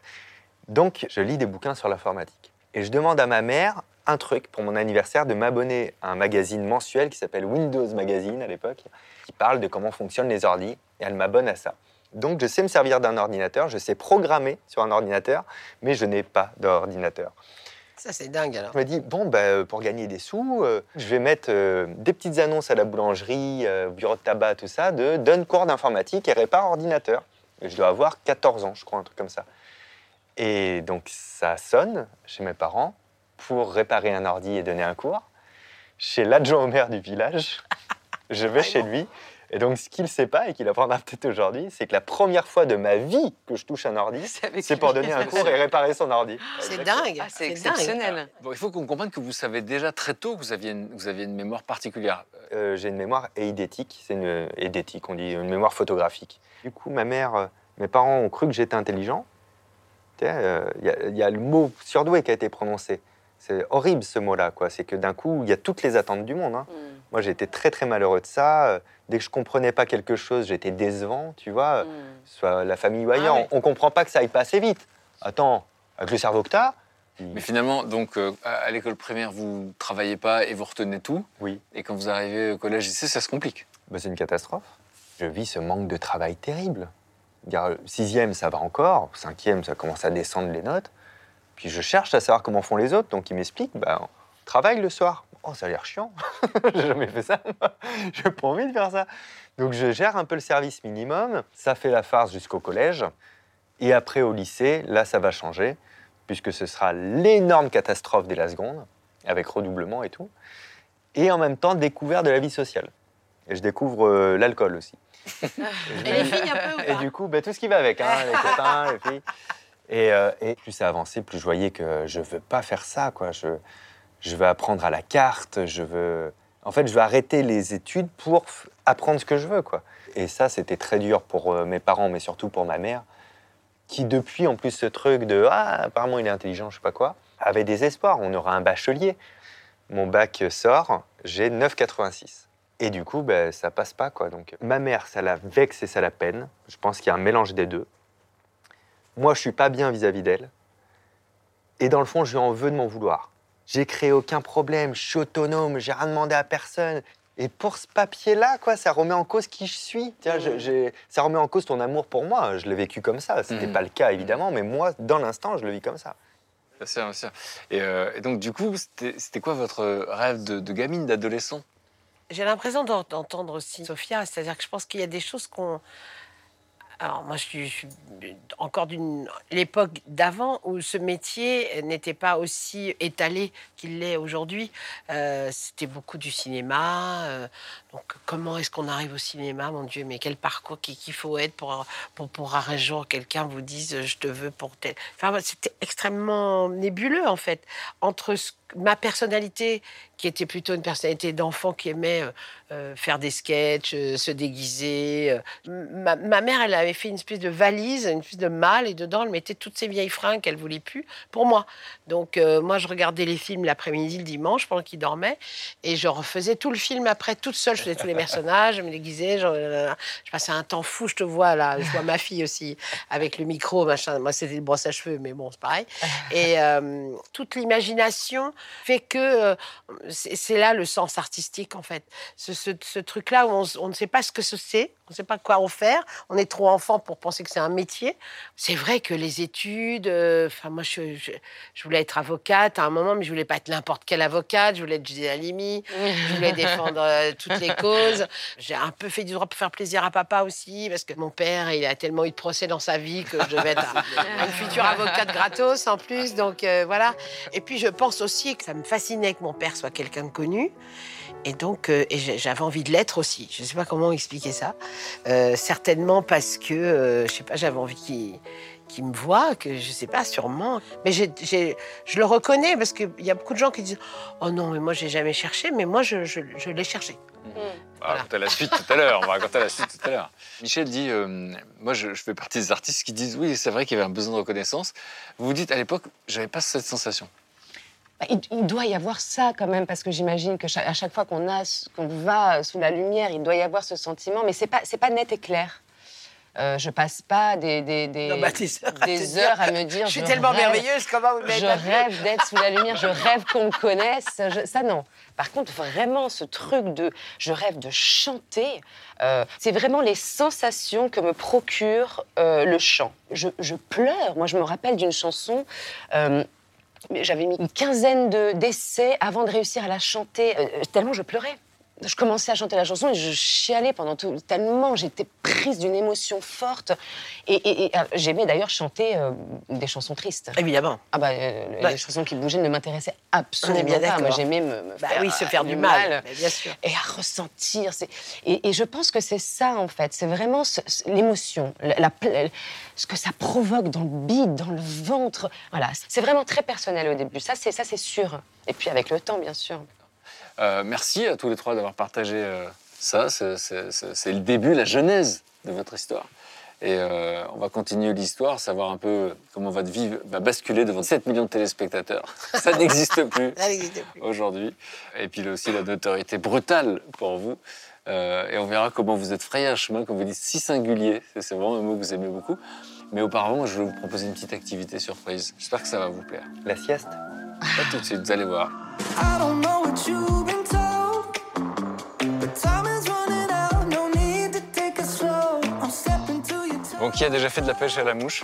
Donc, je lis des bouquins sur l'informatique. Et je demande à ma mère un truc pour mon anniversaire, de m'abonner à un magazine mensuel qui s'appelle Windows Magazine à l'époque, qui parle de comment fonctionnent les ordis, et elle m'abonne à ça. Donc, je sais me servir d'un ordinateur, je sais programmer sur un ordinateur, mais je n'ai pas d'ordinateur. Ça, c'est dingue alors. Je me dis, bon, bah, euh, pour gagner des sous, euh, je vais mettre euh, des petites annonces à la boulangerie, euh, bureau de tabac, tout ça, de donne cours d'informatique et répare ordinateur. Et je dois avoir 14 ans, je crois, un truc comme ça. Et donc, ça sonne chez mes parents pour réparer un ordi et donner un cours. Chez l'adjoint au maire du village, je vais chez lui. Et donc, ce qu'il ne sait pas et qu'il apprendra peut-être aujourd'hui, c'est que la première fois de ma vie que je touche un ordi, c'est pour donner un cours et réparer son ordi. C'est Exactement. dingue. Ah, c'est dingue. exceptionnel. Bon, il faut qu'on comprenne que vous savez déjà très tôt que vous aviez une, vous aviez une mémoire particulière. Euh, j'ai une mémoire eidétique, c'est une eidétique, on dit une mémoire photographique. Du coup, ma mère, euh, mes parents ont cru que j'étais intelligent. Euh, Il y, a- il y a le mot surdoué qui a été prononcé. C'est horrible ce mot-là, quoi. C'est que d'un coup, il y a toutes les attentes du monde. hein. Mm. Moi, j'étais très très malheureux de ça. Euh, Dès que je comprenais pas quelque chose, j'étais décevant, tu vois. Mm. Soit la famille ailleurs, Ah ouais. on, on comprend pas que ça aille pas assez vite. Attends, avec le cerveau que t'as, Mais finalement, donc, euh, à l'école primaire, vous ne travaillez pas et vous retenez tout. oui, Et quand vous arrivez au collège lycée, ça se complique. Bah, c'est une catastrophe. Je vis ce manque de travail terrible. Euh, Sixième, ça va encore. Cinquième, ça commence à descendre les notes. Puis je cherche à savoir comment font les autres. Donc ils m'expliquent, bah, on travaille le soir. Oh, ça a l'air chiant. J'ai jamais fait ça. J'ai pas envie de faire ça. Donc je gère un peu le service minimum. Ça fait la farce jusqu'au collège. Et après au lycée, là, ça va changer. Puisque ce sera l'énorme catastrophe dès la seconde, avec redoublement et tout. Et en même temps, découvert de la vie sociale. Et je découvre euh, l'alcool aussi. Et les filles un peu ou Et du coup, bah, tout ce qui va avec, hein, les copains, les filles. Et, euh, et plus ça avançait, plus je voyais que je veux pas faire ça, quoi. Je, je veux apprendre à la carte, je veux... En fait, je veux arrêter les études pour apprendre ce que je veux, quoi. Et ça, c'était très dur pour euh, mes parents, mais surtout pour ma mère, qui depuis, en plus, ce truc de « Ah, apparemment, il est intelligent, je sais pas quoi », avait des espoirs. On aura un bachelier. Mon bac sort, j'ai 9,86. Et du coup, ben, ça passe pas, quoi. Donc, ma mère, ça la vexe et ça la peine. Je pense qu'il y a un mélange des deux. Moi, je suis pas bien vis-à-vis d'elle. Et dans le fond, je lui en veux de m'en vouloir. J'ai créé aucun problème, je suis autonome, j'ai rien demandé à personne. Et pour ce papier-là, quoi, ça remet en cause qui je suis. Tiens, je- j'ai- ça remet en cause ton amour pour moi. Je l'ai vécu comme ça. C'était Mhm. pas le cas, évidemment, mais moi, dans l'instant, je le vis comme ça. Bien sûr, bien sûr. Et, euh, et donc, du coup, c'était quoi votre rêve de, de gamine, d'adolescent? J'ai l'impression d'en- d'entendre aussi Sophia, c'est-à-dire que je pense qu'il y a des choses qu'on. Alors moi, je suis, encore d'une l'époque d'avant où ce métier n'était pas aussi étalé qu'il l'est aujourd'hui. Euh, C'était beaucoup du cinéma. euh, donc comment est-ce qu'on arrive au cinéma, mon Dieu? Mais quel parcours qu'il faut être pour pour un jour quelqu'un vous dise je te veux pour tel. Enfin, c'était extrêmement nébuleux en fait entre ma personnalité qui était plutôt une personnalité d'enfant qui aimait euh, euh, faire des sketchs, euh, se déguiser. Ma, mère, elle avait fait une espèce de valise, une espèce de malle, et dedans, elle mettait toutes ses vieilles fringues qu'elle voulait plus pour moi. Donc, moi, je regardais les films l'après-midi, le dimanche, pendant qu'il dormait, et je refaisais tout le film après, toute seule. Je faisais tous les personnages, je me déguisais, je, je passais un temps fou, je te vois là, je vois ma fille aussi, avec le micro, machin. Moi, c'était le brosse à cheveux, mais bon, c'est pareil. Et euh, toute l'imagination fait que euh, c'est là le sens artistique, en fait. Ce, ce- ce truc-là où on, on ne sait pas ce que ce c'est, on ne sait pas quoi en faire, on est trop enfant pour penser que c'est un métier. C'est vrai que les études, euh, enfin, moi, je, je- je voulais être avocate à un moment, mais je voulais pas être n'importe quelle avocate, je voulais être Gisèle Halimi, je voulais défendre toutes les causes. J'ai un peu fait du droit pour faire plaisir à papa aussi, parce que mon père, il a tellement eu de procès dans sa vie que je devais être un- une future avocate gratos en plus. Donc euh, voilà. Et puis je pense aussi que ça me fascinait que mon père soit quelqu'un de connu. Et donc, euh, j'avais envie de l'être aussi. Je ne sais pas comment expliquer ça. Euh, certainement parce que, euh, je sais pas, j'avais envie qu'il me voit, que je sais pas, sûrement. Mais je le reconnais parce qu'il y a beaucoup de gens qui disent Oh non, mais moi, j'ai jamais cherché, mais moi, je, je- je l'ai cherché. On va raconter la suite tout à l'heure. On va raconter la suite tout à l'heure. Michel dit euh, Moi, je, je fais partie des artistes qui disent Oui, c'est vrai qu'il y avait un besoin de reconnaissance. Vous vous dites À l'époque, j'avais pas cette sensation. Bah, Il, il doit y avoir ça quand même, parce que j'imagine que cha- à chaque fois qu'on a, qu'on va sous la lumière, il doit y avoir ce sentiment, mais c'est pas, c'est pas net et clair. Euh, je passe pas des, des, des, Non, bah, des heures à te des dire, heures à me dire. Je suis tellement rêve- merveilleuse, comment vous Je rêve d'être sous la lumière, je rêve qu'on me connaisse. je- ça, non. Par contre, vraiment, ce truc de je rêve de chanter, euh, c'est vraiment les sensations que me procure euh, le chant. Je, je pleure. Moi, je me rappelle d'une chanson. J'avais mis une quinzaine de- d'essais avant de réussir à la chanter, tellement je pleurais. Je commençais à chanter la chanson et je chialais pendant tout, tellement j'étais prise d'une émotion forte. Et, et- et, euh, j'aimais d'ailleurs chanter euh, des chansons tristes. Évidemment. Ah bah, euh, Ouais. les chansons qui bougeaient ne m'intéressaient absolument bien pas. Moi, j'aimais me, me Bah faire, oui, se euh, faire du mal. Mais bien sûr. et à ressentir. Et, et je pense que c'est ça, en fait. C'est vraiment ce- l'émotion, la, la pla- ce que ça provoque dans le bide, dans le ventre. Voilà, c'est vraiment très personnel au début. Ça, c'est ça, c'est sûr. Et puis avec le temps, bien sûr. Euh, merci à tous les trois d'avoir partagé euh, ça. C'est- le début, la genèse de votre histoire. Et euh, on va continuer l'histoire, savoir un peu comment votre vie va basculer devant 7 millions de téléspectateurs. Ça n'existe plus aujourd'hui. Et puis là aussi la notoriété brutale pour vous. Euh, et on verra comment vous êtes frayé un chemin, comme vous dites, si singulier. C'est- vraiment un mot que vous aimez beaucoup. Mais auparavant, je vais vous proposer une petite activité surprise. J'espère que ça va vous plaire. La sieste Pas tout de suite, vous allez voir. I don't know what you've Bon, qui a déjà fait de la pêche à la mouche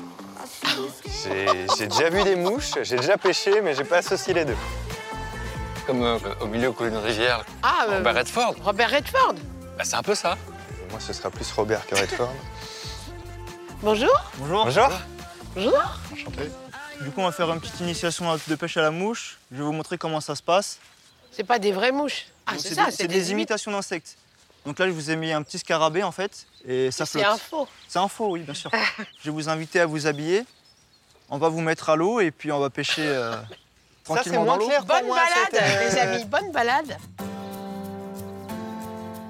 J'ai j'ai déjà vu des mouches, j'ai déjà pêché, mais j'ai pas associé les deux. Comme euh, au milieu coule une rivière. Ah, euh, Robert Redford Robert Redford. Bah, C'est un peu ça. Moi, ce sera plus Robert que Redford. Bonjour. Bonjour. Bonjour. Bonjour. Enchanté. Du coup, on va faire une petite initiation de pêche à la mouche. Je vais vous montrer comment ça se passe. C'est pas des vraies mouches. Ah, c'est ça, des, c'est des imitations d'insectes. Donc là, je vous ai mis un petit scarabée en fait, et ça C'est flotte. un faux. C'est un faux, oui, bien sûr. je vais vous inviter à vous habiller. On va vous mettre à l'eau et puis on va pêcher euh, tranquillement moins dans l'eau. clair. pour Bonne moi, balade, euh, les amis. Bonne balade.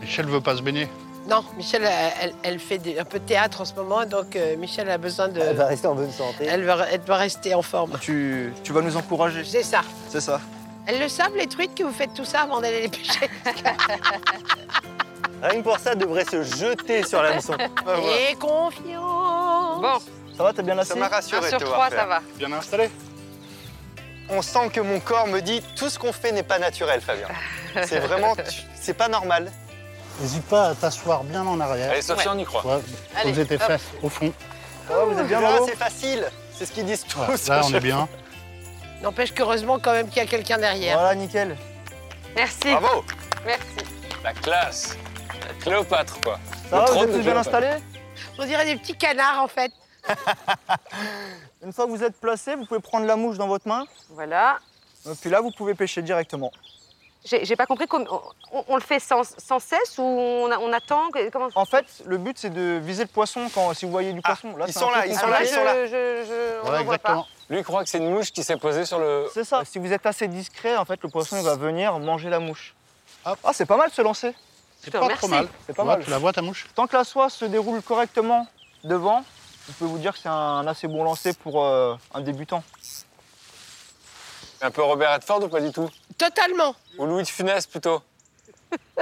Michel veut pas se baigner. Non, Michel, elle, elle- elle fait des- un peu de théâtre en ce moment, donc euh, Michel a besoin de. Elle va rester en bonne santé. Elle va, elle doit rester en forme. Tu, tu vas nous encourager, C'est ça. c'est ça. Elles le savent, les truites, que vous faites tout ça avant d'aller les pêcher. Rien que pour ça, devrait se jeter sur l'hameçon. Et confiance. Bon, Ça va, t'es bien assis Ça m'a rassuré de sur te trois, voir ça faire. va. Bien installé On sent que mon corps me dit tout ce qu'on fait n'est pas naturel, Fabien. C'est vraiment, c'est pas normal. N'hésite pas à t'asseoir bien en arrière. Allez, Sophie, on y croit. Ouais, Allez, poser tes hop. fesses au fond. Ça va, vous êtes bien Là, c'est facile. C'est ce qu'ils disent tous. Là, on est bien. N'empêche qu'heureusement quand même qu'il y a quelqu'un derrière. Voilà, nickel. Merci. Bravo. Merci. La classe. La Cléopâtre, quoi. Ça va, vous êtes tous bien installés On dirait des petits canards en fait. Une fois que vous êtes placés, vous pouvez prendre la mouche dans votre main. Voilà. Et puis là, vous pouvez pêcher directement. J'ai pas compris, on, on le fait sans, sans cesse ou on, a- on attend comment... En fait, le but, c'est de viser le poisson quand, si vous voyez du poisson. Là, ils sont là, ils compliqué. sont là, Ah, ils je- sont là. je- je- on Voilà, en voit exactement. Lui, il croit que c'est une mouche qui s'est posée sur le. C'est ça. Si vous êtes assez discret, en fait, le poisson il va venir manger la mouche. Hop. Ah, c'est pas mal de se lancer. C'est pas remercie. trop mal. C'est pas mal. Tu la vois ta mouche? Tant que la soie se déroule correctement devant, je peux vous dire que c'est un assez bon lancer pour euh, un débutant. Un peu Robert Redford ou pas du tout? Totalement. Ou Louis de Funès plutôt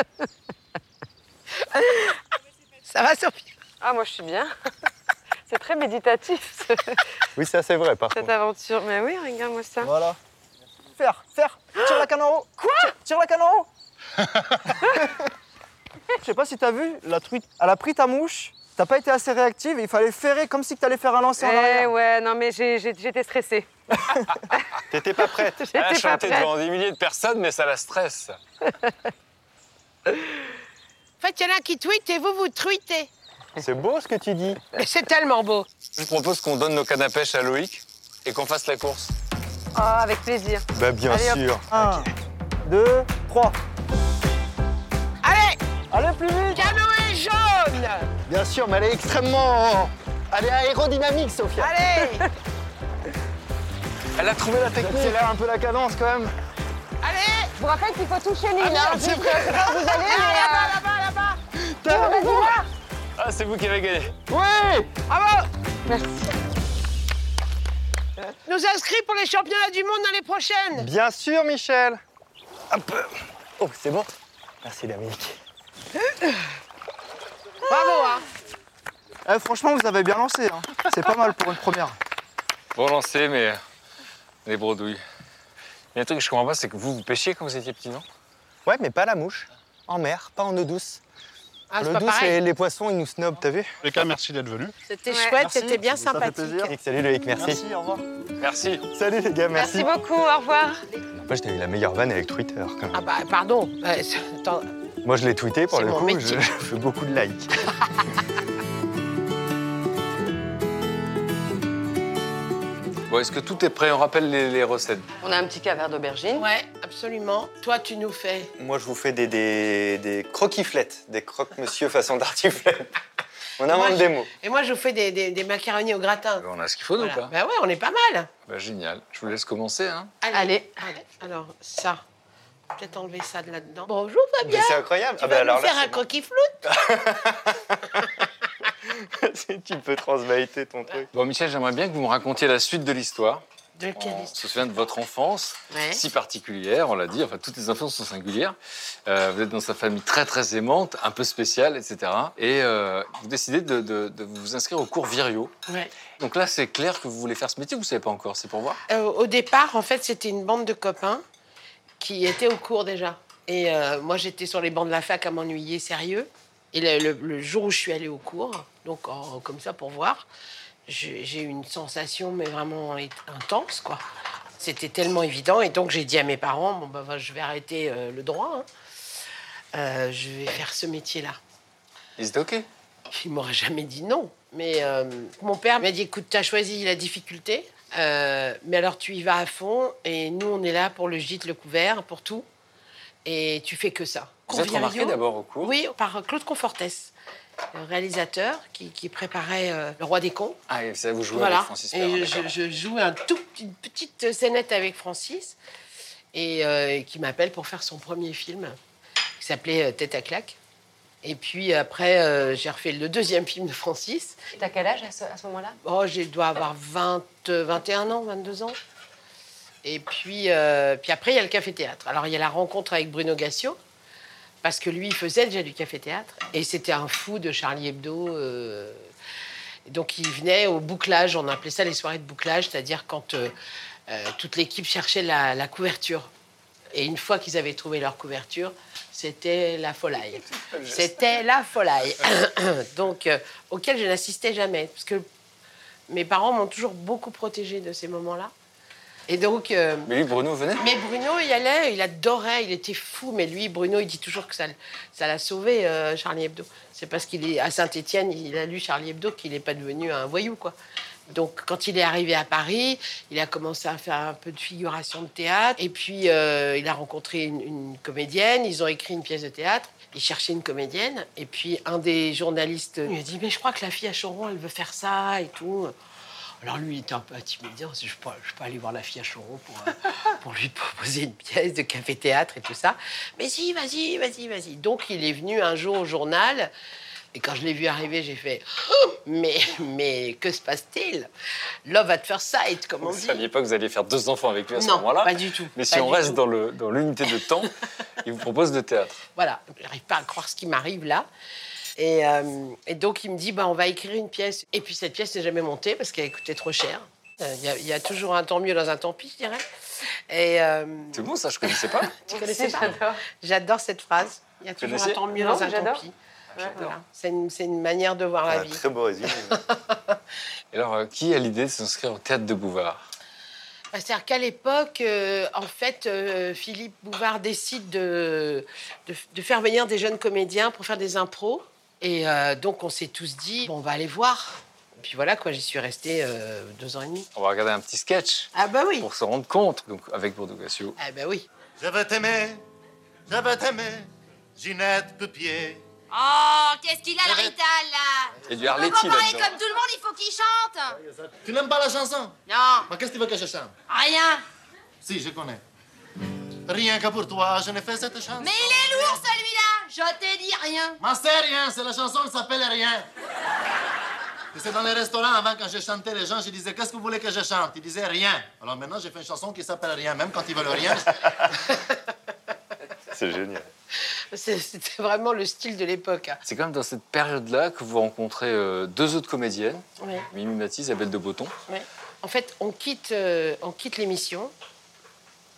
Ça va, Sophie? Ah, moi, je suis bien. C'est très méditatif, ce- Oui, ça c'est vrai par cette contre. aventure. Mais oui, regarde-moi ça. Voilà. Faire, faire. Tire la canne en haut. Quoi tire, tire la canne en haut. Je sais pas si t'as vu, la truite, elle a pris ta mouche. T'as pas été assez réactive. Il fallait ferrer comme si t'allais faire un lancer en Eh arrière. ouais, non, mais j'étais stressée. T'étais pas prête. J'étais Elle a chanté devant des milliers de personnes, mais ça la stresse. En fait, il y en a qui tweetent et vous, vous tweetez. C'est beau ce que tu dis. Mais c'est tellement beau. Je propose qu'on donne nos cannes à pêche à Loïc et qu'on fasse la course. Oh, avec plaisir. Bah bien Allez, sûr. Un, deux, trois. Allez, Allez plus vite. canoë jaune Bien sûr, mais elle est extrêmement. Elle est aérodynamique, Sophia. Allez, Elle a trouvé la technique. Accélère un peu la cadence quand même. allez Je vous rappelle qu'il faut toucher l'île. Ah, hein. c'est Dites, euh, vous allez, Là-bas, là-bas, là-bas là. Ah, c'est vous qui avez gagné. Oui Bravo Merci. Nous inscrits pour les championnats du monde l'année prochaine Bien sûr, Michel. Hop. Oh, c'est bon. Merci, Dominique. Bravo, hein Eh, franchement, vous avez bien lancé. hein. C'est pas mal pour une première. Bon lancé, mais les bredouilles. Il y a un truc que je comprends pas, c'est que vous, vous pêchiez quand vous étiez petit, non? Ouais, mais pas la mouche. En mer, pas en eau douce. Ah, pareil. les, poissons, ils nous snobent, t'as vu Les cas, merci d'être venu. C'était Ouais. chouette, c'était bien ça fait sympathique. plaisir. Salut Loïc, merci. Merci, au revoir. Merci. Salut les gars, merci. Merci beaucoup, au revoir. Moi, j'ai eu la meilleure vanne avec Twitter quand même. Ah bah, pardon. Euh, attends, Moi, je l'ai tweeté pour le coup. Je fais beaucoup de likes. Bon, est-ce que tout est prêt On rappelle les, les recettes. On a un petit cavert d'aubergine. Ouais, absolument. Toi, tu nous fais. Moi, je vous fais des, des, des croquiflettes, des croque-monsieur façon tartiflette. On invente des mots. Et moi, je vous fais des, des- des macaronis au gratin. On a ce qu'il faut, nous, Voilà. ou pas Bah ouais, on est pas mal. Bah, Génial. Je vous laisse commencer. Hein. Allez. Allez, Alors, ça. Peut-être enlever ça de là-dedans. Bonjour, Fabien. Mais c'est incroyable. Tu Ah vas alors nous faire là, un c'est bon. croquis floute tu peux ton truc. Bon, Michel, j'aimerais bien que vous me racontiez la suite de l'histoire. De quelle On histoire se souvient de votre enfance, Ouais. si particulière, on l'a dit. Enfin, toutes les enfances sont singulières. Euh, vous êtes dans sa famille très, très aimante, un peu spéciale, etc. Et euh, vous décidez de, de- de vous inscrire au cours Virio. Ouais. Donc là, c'est clair que vous voulez faire ce métier ou vous ne savez pas encore? C'est pour voir? Euh, au départ, en fait, c'était une bande de copains qui étaient au cours déjà. Et euh, moi, j'étais sur les bancs de la fac à m'ennuyer sérieux. Et le, le- le jour où je suis allée au cours, donc en- comme ça pour voir, j'ai eu une sensation, mais vraiment intense, quoi. C'était tellement évident. Et donc, j'ai dit à mes parents, bon, bah, bah, je vais arrêter euh, le droit. hein. Euh, je vais faire ce métier-là. Ils étaient OK? Il m'aurait jamais dit non. Mais euh, mon père m'a dit écoute, tu as choisi la difficulté, mais alors tu y vas à fond. Et nous, on est là pour le gîte, le couvert, pour tout. Et tu fais que ça. Vous êtes remarqué d'abord au cours Oui, par Claude Confortès, le réalisateur qui, qui préparait euh, Le Roi des cons. Ah, et ça, vous jouez Voilà. avec Francis Perrin, et je, je joue un tout, une petite scénette avec Francis, et euh, qui m'appelle pour faire son premier film, qui s'appelait euh, Tête à claque. Et puis après, euh, j'ai refait le deuxième film de Francis. T'as quel âge à ce, ce moment-là? Oh, je dois avoir 20, euh, 21 ans, 22 ans. Et puis, euh, puis après, il y a le café-théâtre. Alors, il y a la rencontre avec Bruno Gassio, parce que lui, il faisait déjà du café-théâtre. Et c'était un fou de Charlie Hebdo. euh, donc, il venait au bouclage, on appelait ça les soirées de bouclage, c'est-à-dire quand euh, toute l'équipe cherchait la, la couverture. Et une fois qu'ils avaient trouvé leur couverture, c'était la folie. C'était la folie. Donc, auquel je n'assistais jamais. Parce que mes parents m'ont toujours beaucoup protégée de ces moments-là. Et donc. euh, Mais lui, Bruno, venait mais Bruno, il allait, il adorait, il était fou. Mais lui, Bruno, il dit toujours que ça, ça l'a sauvé, euh, Charlie Hebdo. C'est parce qu'il est à Saint-Étienne, il a lu Charlie Hebdo qu'il n'est pas devenu un voyou, quoi. Donc, quand il est arrivé à Paris, il a commencé à faire un peu de figuration de théâtre. Et puis, euh, il a rencontré une, une comédienne. Ils ont écrit une pièce de théâtre. Il cherchait une comédienne. Et puis, un des journalistes lui a dit Mais je crois que la fille à Choron, elle veut faire ça et tout. Alors lui, il était un peu intimidé. Je peux, je peux aller voir la fille à Choron pour, euh, pour lui proposer une pièce de café-théâtre et tout ça. Mais si, vas-y, vas-y, vas-y. Donc il est venu un jour au journal. Et quand je l'ai vu arriver, j'ai fait Oh, mais, mais que se passe-t-il? Love at first sight, comme on Vous ne dit. saviez pas que vous alliez faire deux enfants avec lui à ce Non, moment-là pas du tout. Mais si on reste tout. dans le- dans l'unité de temps, Il vous propose de théâtre. Voilà, j'arrive pas à croire ce qui m'arrive là. Et, euh, et donc il me dit, bah, on va écrire une pièce. Et puis cette pièce n'est jamais montée parce qu'elle coûtait trop cher. Euh, Il y, a- il y a toujours un tant mieux dans un tant pis, je dirais. Et euh, C'est bon, ça, je connaissais pas. tu connaissais pas J'adore. J'adore cette phrase. Il y a toujours un tant mieux Non, dans un tant pis. Voilà. C'est une, c'est une manière de voir la Un vie. très beau résumé. Et alors, euh, qui a l'idée de s'inscrire au théâtre de Bouvard? Bah, C'est-à-dire qu'à l'époque, euh, en fait, euh, Philippe Bouvard décide de, de, de faire venir des jeunes comédiens pour faire des impros. Et euh, donc, on s'est tous dit, bon, on va aller voir. Et puis voilà, quoi, j'y suis restée euh, deux ans et demi. On va regarder un petit sketch Ah bah oui pour se rendre compte. Donc, avec Bordeaux-Gassio. Ah bah oui Je veux t'aimer, je veux t'aimer, Ginette Pupier. Oh, qu'est-ce qu'il a le rital là? A du Faut Arletty comparer là-dedans. comme tout le monde, il faut qu'il chante Tu n'aimes pas la chanson? Non, Mais qu'est-ce que tu veux que je chante? Rien Si, je connais. Rien que pour toi, je n'ai fait cette chanson. Mais il est lourd celui-là Je t'ai dit rien Mais c'est rien, c'est la chanson qui s'appelle Rien. Et c'est dans les restaurants, avant, quand je chantais, les gens, je disais Qu'est-ce que vous voulez que je chante? Ils disaient Rien. Alors maintenant, j'ai fait une chanson qui s'appelle Rien, même quand ils veulent rien. C'est génial. C'était vraiment le style de l'époque. hein. C'est quand même dans cette période-là que vous rencontrez euh, deux autres comédiennes, Ouais. Mimi Matisse, Isabelle de Botton. Ouais. En fait, on quitte, euh, on quitte l'émission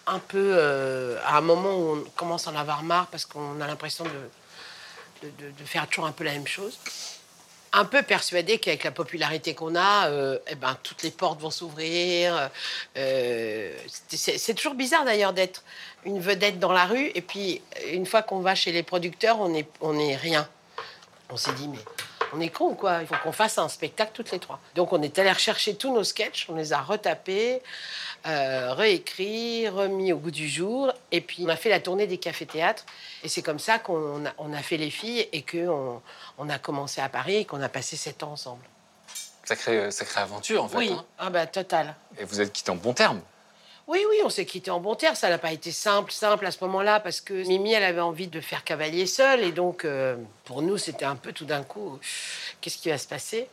un peu euh, à un moment où on commence à en avoir marre parce qu'on a l'impression de, de, faire toujours un peu la même chose. Un peu persuadé qu'avec la popularité qu'on a, euh, eh ben, toutes les portes vont s'ouvrir. Euh, c'est toujours bizarre d'ailleurs d'être une vedette dans la rue et puis une fois qu'on va chez les producteurs, on est, on est rien. On s'est dit, mais on est con quoi, il faut qu'on fasse un spectacle toutes les trois. Donc on est allé rechercher tous nos sketchs, on les a retapés, euh, réécrits, remis au goût du jour, et puis on a fait la tournée des cafés-théâtres. Et c'est comme ça qu'on a, on a fait les filles et qu'on on a commencé à Paris et qu'on a passé sept ans ensemble. Sacrée, sacrée aventure, en fait. oui, hein. ah bah total. Et vous êtes quitté en bon terme. Oui, oui, on s'est quitté en bon terme. Ça n'a pas été simple, simple à ce moment-là, parce que Mimi, elle avait envie de faire cavalier seule. Et donc, euh, pour nous, c'était un peu tout d'un coup, euh, qu'est-ce qui va se passer?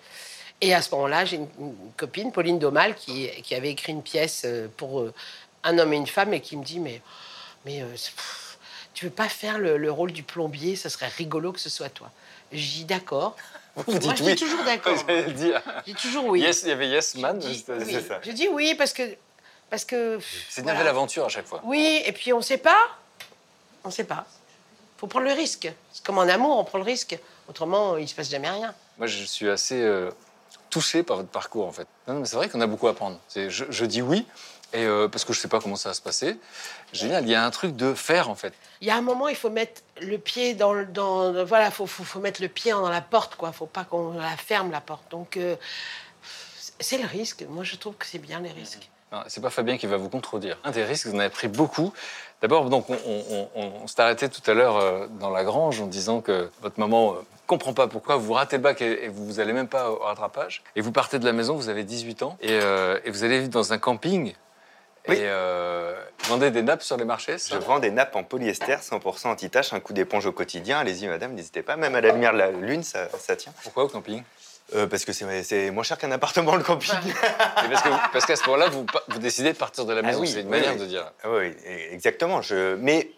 Et à ce moment-là, j'ai une, une copine, Pauline Domal, qui, qui avait écrit une pièce euh, pour euh, un homme et une femme, et qui me dit, mais, mais euh, pff, tu veux pas faire le, le rôle du plombier? Ça serait rigolo que ce soit toi. Dit d'accord. Vous Moi, je oui. dis toujours d'accord. Je dis toujours oui. Yes, il y avait Yes Man. Je dis oui. ça. Je dis oui parce que parce que C'est une nouvelle aventure à chaque fois. Oui, et puis on sait pas. On sait pas. Faut prendre le risque. C'est comme en amour, on prend le risque. Autrement, il se passe jamais rien. Moi, je suis assez euh, touché par votre parcours, en fait. Non, non, mais c'est vrai qu'on a beaucoup à apprendre. Je, je dis oui, et, euh, parce que je ne sais pas comment ça va se passer. Génial, il y a un truc de faire, en fait. Il y a un moment, il faut mettre le pied dans le. Dans, voilà, faut, faut, faut mettre le pied dans la porte, quoi. Faut pas qu'on la ferme, la porte. Donc, euh, c'est le risque. Moi, je trouve que c'est bien les risques. Non, C'est pas Fabien qui va vous contredire. Un des risques, vous en avez pris beaucoup. D'abord, donc, on, on- on- on s'est arrêté tout à l'heure euh, dans la grange en disant que votre maman euh, comprend pas pourquoi vous ratez le bac et, et vous n'allez même pas au rattrapage. Et vous partez de la maison, vous avez 18 ans, et, euh, et vous allez vivre dans un camping. Oui. Et euh, vendez des nappes sur les marchés, Je vends des nappes en polyester 100% anti-tache, un coup d'éponge au quotidien. Allez-y, madame, n'hésitez pas. Même à la lumière de la lune, ça, ça tient. Pourquoi au camping? Euh, parce que c'est moins cher qu'un appartement, le camping. Et parce qu'à ce moment-là, vous, décidez de partir de la Ah maison. oui, c'est une oui, manière oui. de dire. Ah oui, e- exactement. Je... Mais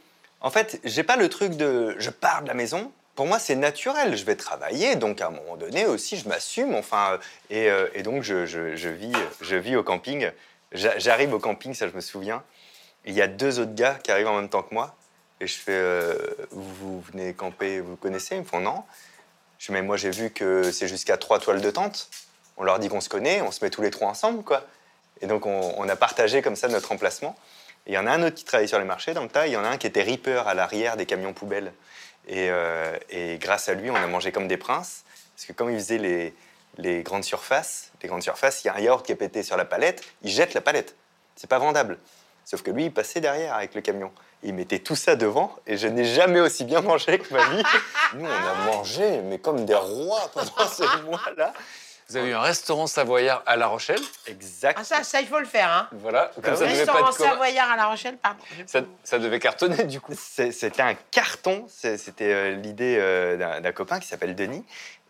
en fait, j'ai pas le truc de je pars de la maison. Pour moi, c'est naturel. Je vais travailler, donc à un moment donné aussi, je m'assume. Enfin, euh, et, euh, et donc je, je- je vis, je vis au camping. J'a- J'arrive au camping, ça je me souviens. Il y a deux autres gars qui arrivent en même temps que moi. Et je fais, euh, vous, vous venez camper, vous connaissez? Ils me font non. Je mais moi j'ai vu que c'est jusqu'à trois toiles de tente. On leur dit qu'on se connaît, on se met tous les trois ensemble, quoi. Et donc on, a partagé comme ça notre emplacement. Et il y en a un autre qui travaillait sur les marchés dans le tas. Il y en a un qui était ripper à l'arrière des camions poubelles. Et, euh, et grâce à lui, on a mangé comme des princes. Parce que quand il faisait les, les grandes surfaces, les grandes surfaces, il y a un yaourt qui est pété sur la palette, il jette la palette. C'est pas vendable. Sauf que lui, il passait derrière avec le camion. Il mettait tout ça devant et je n'ai jamais aussi bien mangé que ma vie. Nous, on a mangé, mais comme des rois pendant ces mois-là. Vous avez eu un restaurant savoyard à La Rochelle. Exact. Ah, ça, ça, il faut le faire, hein. Voilà. Comme ça, devait pas Restaurant être savoyard à La Rochelle, pardon. ça, ça devait cartonner, du coup. C'était un carton. C'était euh, l'idée euh, d'un d'un copain qui s'appelle Denis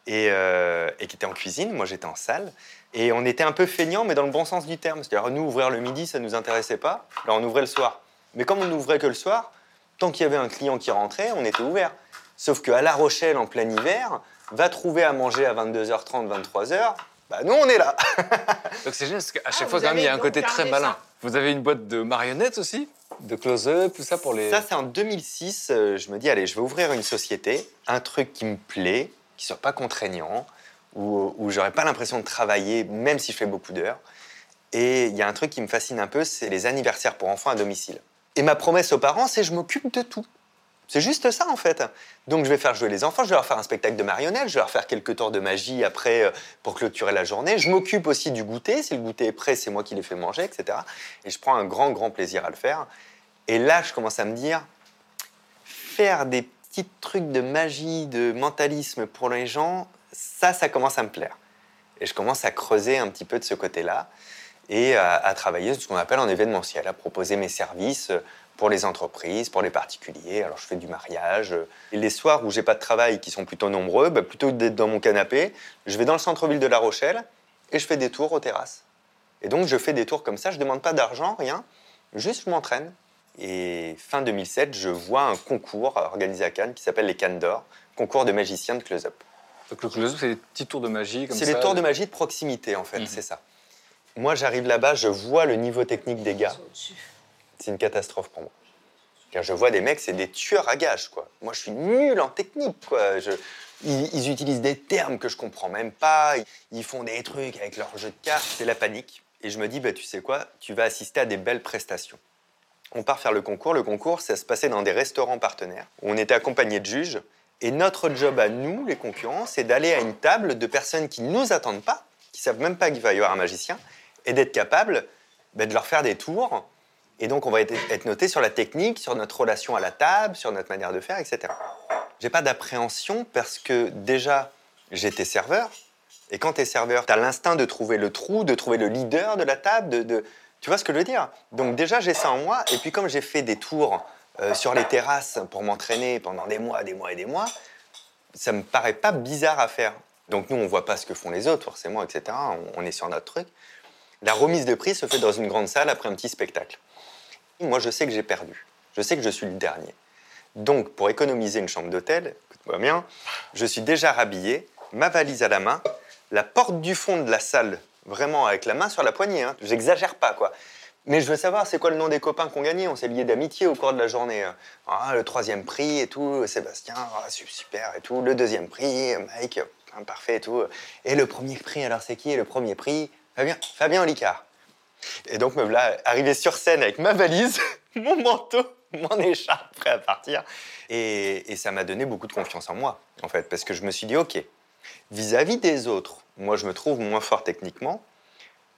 et, euh, et qui était en cuisine. Moi, j'étais en salle. Et on était un peu feignants, mais dans le bon sens du terme. C'est-à-dire, nous, ouvrir le midi, ça ne nous intéressait pas. Là, on ouvrait le soir. Mais comme on n'ouvrait que le soir, Tant qu'il y avait un client qui rentrait, on était ouvert. Sauf qu'à La Rochelle, en plein hiver, va trouver à manger à 22h30, 23h, bah nous, on est là. Donc c'est génial parce qu'à chaque Ah, fois, vous quand même, il y a un côté très malin. ça. Vous avez une boîte de marionnettes aussi De close-up, tout ça pour les. Ça, c'est en 2006. euh, je me dis, allez, je vais ouvrir une société, un truc qui me plaît, qui soit pas contraignant, où, où j'aurais pas l'impression de travailler, même si je fais beaucoup d'heures. Et il y a un truc qui me fascine un peu, c'est les anniversaires pour enfants à domicile. Et ma promesse aux parents, c'est je m'occupe de tout. C'est juste ça en fait. Donc je vais faire jouer les enfants, je vais leur faire un spectacle de marionnettes, je vais leur faire quelques tours de magie après euh, pour clôturer la journée. Je m'occupe aussi du goûter, si le goûter est prêt, c'est moi qui les fais manger, etc. Et je prends un grand, grand plaisir à le faire. Et là, je commence à me dire, faire des petits trucs de magie, de mentalisme pour les gens, ça, ça commence à me plaire. Et je commence à creuser un petit peu de ce côté-là et à, à travailler ce qu'on appelle en événementiel, à proposer mes services pour les entreprises, pour les particuliers. Alors je fais du mariage. Et les soirs où j'ai pas de travail, qui sont plutôt nombreux, bah, plutôt que d'être dans mon canapé, je vais dans le centre-ville de La Rochelle et je fais des tours aux terrasses. Et donc je fais des tours comme ça, je demande pas d'argent, rien, juste je m'entraîne. Et fin 2007, je vois un concours organisé à Cannes qui s'appelle les Cannes d'Or, concours de magiciens de close-up. Donc le close-up, c'est des petits tours de magie comme ça. C'est les tours de magie de proximité, en fait, Mhm. c'est ça. Moi, j'arrive là-bas, je vois le niveau technique des gars. C'est une catastrophe pour moi. Car je vois des mecs, c'est des tueurs à gages, quoi. Moi, je suis nul en technique, quoi. Ils, utilisent des termes que je comprends même pas. Ils- font des trucs avec leur jeu de cartes. C'est la panique. Et je me dis, bah, tu sais quoi? Tu vas assister à des belles prestations. On part faire le concours. Le concours, ça se passait dans des restaurants partenaires. On était accompagnés de juges. Et notre job à nous, les concurrents, c'est d'aller à une table de personnes qui ne nous attendent pas, qui savent même pas qu'il va y avoir un magicien, et d'être capable bah, de leur faire des tours. Et donc, on va être, noté sur la technique, sur notre relation à la table, sur notre manière de faire, etc. J'ai pas d'appréhension parce que déjà, j'étais serveur. Et quand tu es serveur, tu as l'instinct de trouver le trou, de trouver le leader de la table, Tu vois ce que je veux dire? Donc déjà, j'ai ça en moi. Et puis comme j'ai fait des tours euh, sur les terrasses pour m'entraîner pendant des mois, des mois et des mois, ça me paraît pas bizarre à faire. Donc nous, on voit pas ce que font les autres, forcément, etc. On, on est sur notre truc. La remise de prix se fait dans une grande salle après un petit spectacle. Moi, je sais que j'ai perdu. Je sais que je suis le dernier. Donc, pour économiser une chambre d'hôtel, écoute-moi bien, je suis déjà rhabillé, ma valise à la main, la porte du fond de la salle, vraiment avec la main sur la poignée. Hein. J'exagère pas, quoi. Mais je veux savoir, c'est quoi le nom des copains qu'on gagnait? On s'est liés d'amitié au cours de la journée. hein. Ah, le troisième prix et tout, Sébastien, ah, super et tout. Le deuxième prix, Mike, parfait et tout. Et le premier prix, alors c'est qui? Le premier prix Fabien, Fabien Olicard. Et donc me voilà arrivé sur scène avec ma valise, mon manteau, mon écharpe, prêt à partir. Et, et ça m'a donné beaucoup de confiance en moi, en fait, parce que je me suis dit, OK, vis-à-vis des autres, moi je me trouve moins fort techniquement,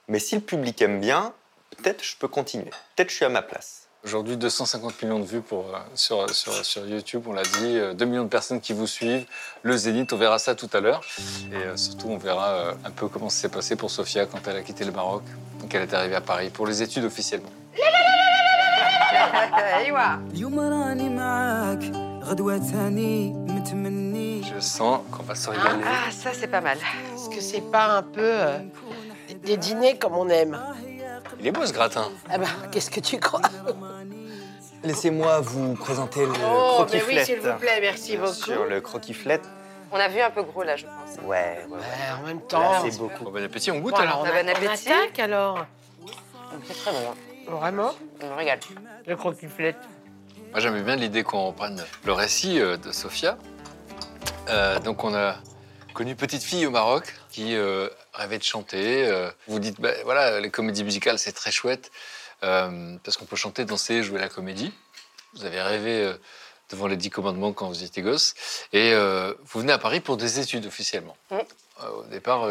mais si le public aime bien, peut-être je peux continuer. Peut-être je suis à ma place. Aujourd'hui, 250 millions de vues euh, sur, sur, sur, YouTube, on l'a dit, euh, 2 millions de personnes qui vous suivent, le Zénith, on verra ça tout à l'heure. Et euh, surtout, on verra un peu comment ça s'est passé pour Sofia quand elle a quitté le Maroc, quand elle est arrivée à Paris pour les études officiellement. Je sens qu'on va se régaler. Ah, ah, ça c'est pas mal. Est-ce que c'est pas un peu des dîners comme on aime il est beau ce gratin. Ah bah, qu'est-ce que tu crois Laissez-moi vous présenter le Oh, mais oui, croquis-flette. s'il vous plaît, merci Bien beaucoup. sûr, le croquis-flette. On a vu un peu gros, là, je pense. Ouais, ouais, ouais. Ouais, en même Là, temps. c'est beaucoup. Bon, bon appétit, on goûte Bon, alors. on, Bon a- on appétit. attaque alors C'est très bon. Vraiment On me régale. Le croquis-flette. Moi, j'aimais bien l'idée qu'on reprenne le récit euh, de Sofia. Euh, donc, on a connu une petite fille au Maroc qui euh, rêvait de chanter. Euh, vous dites, bah, voilà, les comédies musicales, c'est très chouette euh, parce qu'on peut chanter, danser, jouer la comédie. Vous avez rêvé euh, devant les Dix Commandements quand vous étiez gosse. Et vous venez à Paris pour des études officiellement. Mm. Au départ,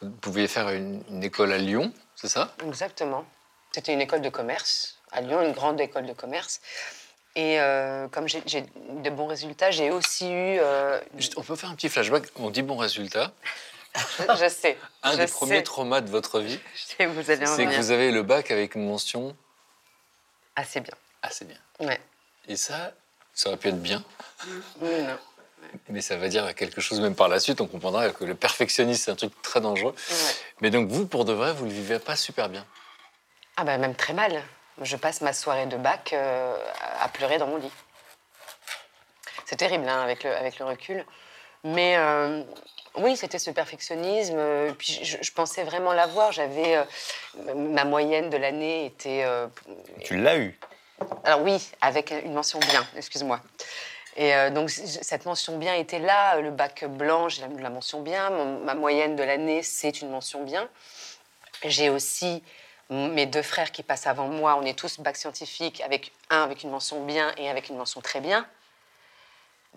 vous pouviez faire une, une école à Lyon, c'est ça? Exactement. C'était une école de commerce, à Lyon, une grande école de commerce. Et euh, comme j'ai de bons résultats, j'ai aussi eu. euh, Juste, On peut faire un petit flashback. On dit bon résultat. Je sais. Un je des sais, premiers traumas de votre vie, c'est que vous avez le bac avec une mention Assez bien. assez bien. Ouais. Et ça, ça aurait pu être bien, Mais non. mais ça va dire quelque chose même par la suite. On comprendra que le perfectionnisme, c'est un truc très dangereux. Ouais. Mais donc, vous, pour de vrai, vous ne le vivez pas super bien. Ah bah même très mal. Je passe ma soirée de bac euh, à pleurer dans mon lit. C'est terrible hein, avec, le, avec le recul. Mais euh, oui, c'était ce perfectionnisme. euh, Puis je, je pensais vraiment l'avoir. J'avais euh, ma moyenne de l'année était. euh, Tu l'as eu. alors oui, avec une mention bien. Excuse-moi. Et euh, donc cette mention bien était là. Le bac blanc, j'ai la, la mention bien. Mon- ma moyenne de l'année, c'est une mention bien. J'ai aussi mes deux frères qui passent avant moi. On est tous bac scientifique avec un avec une mention bien et avec une mention très bien.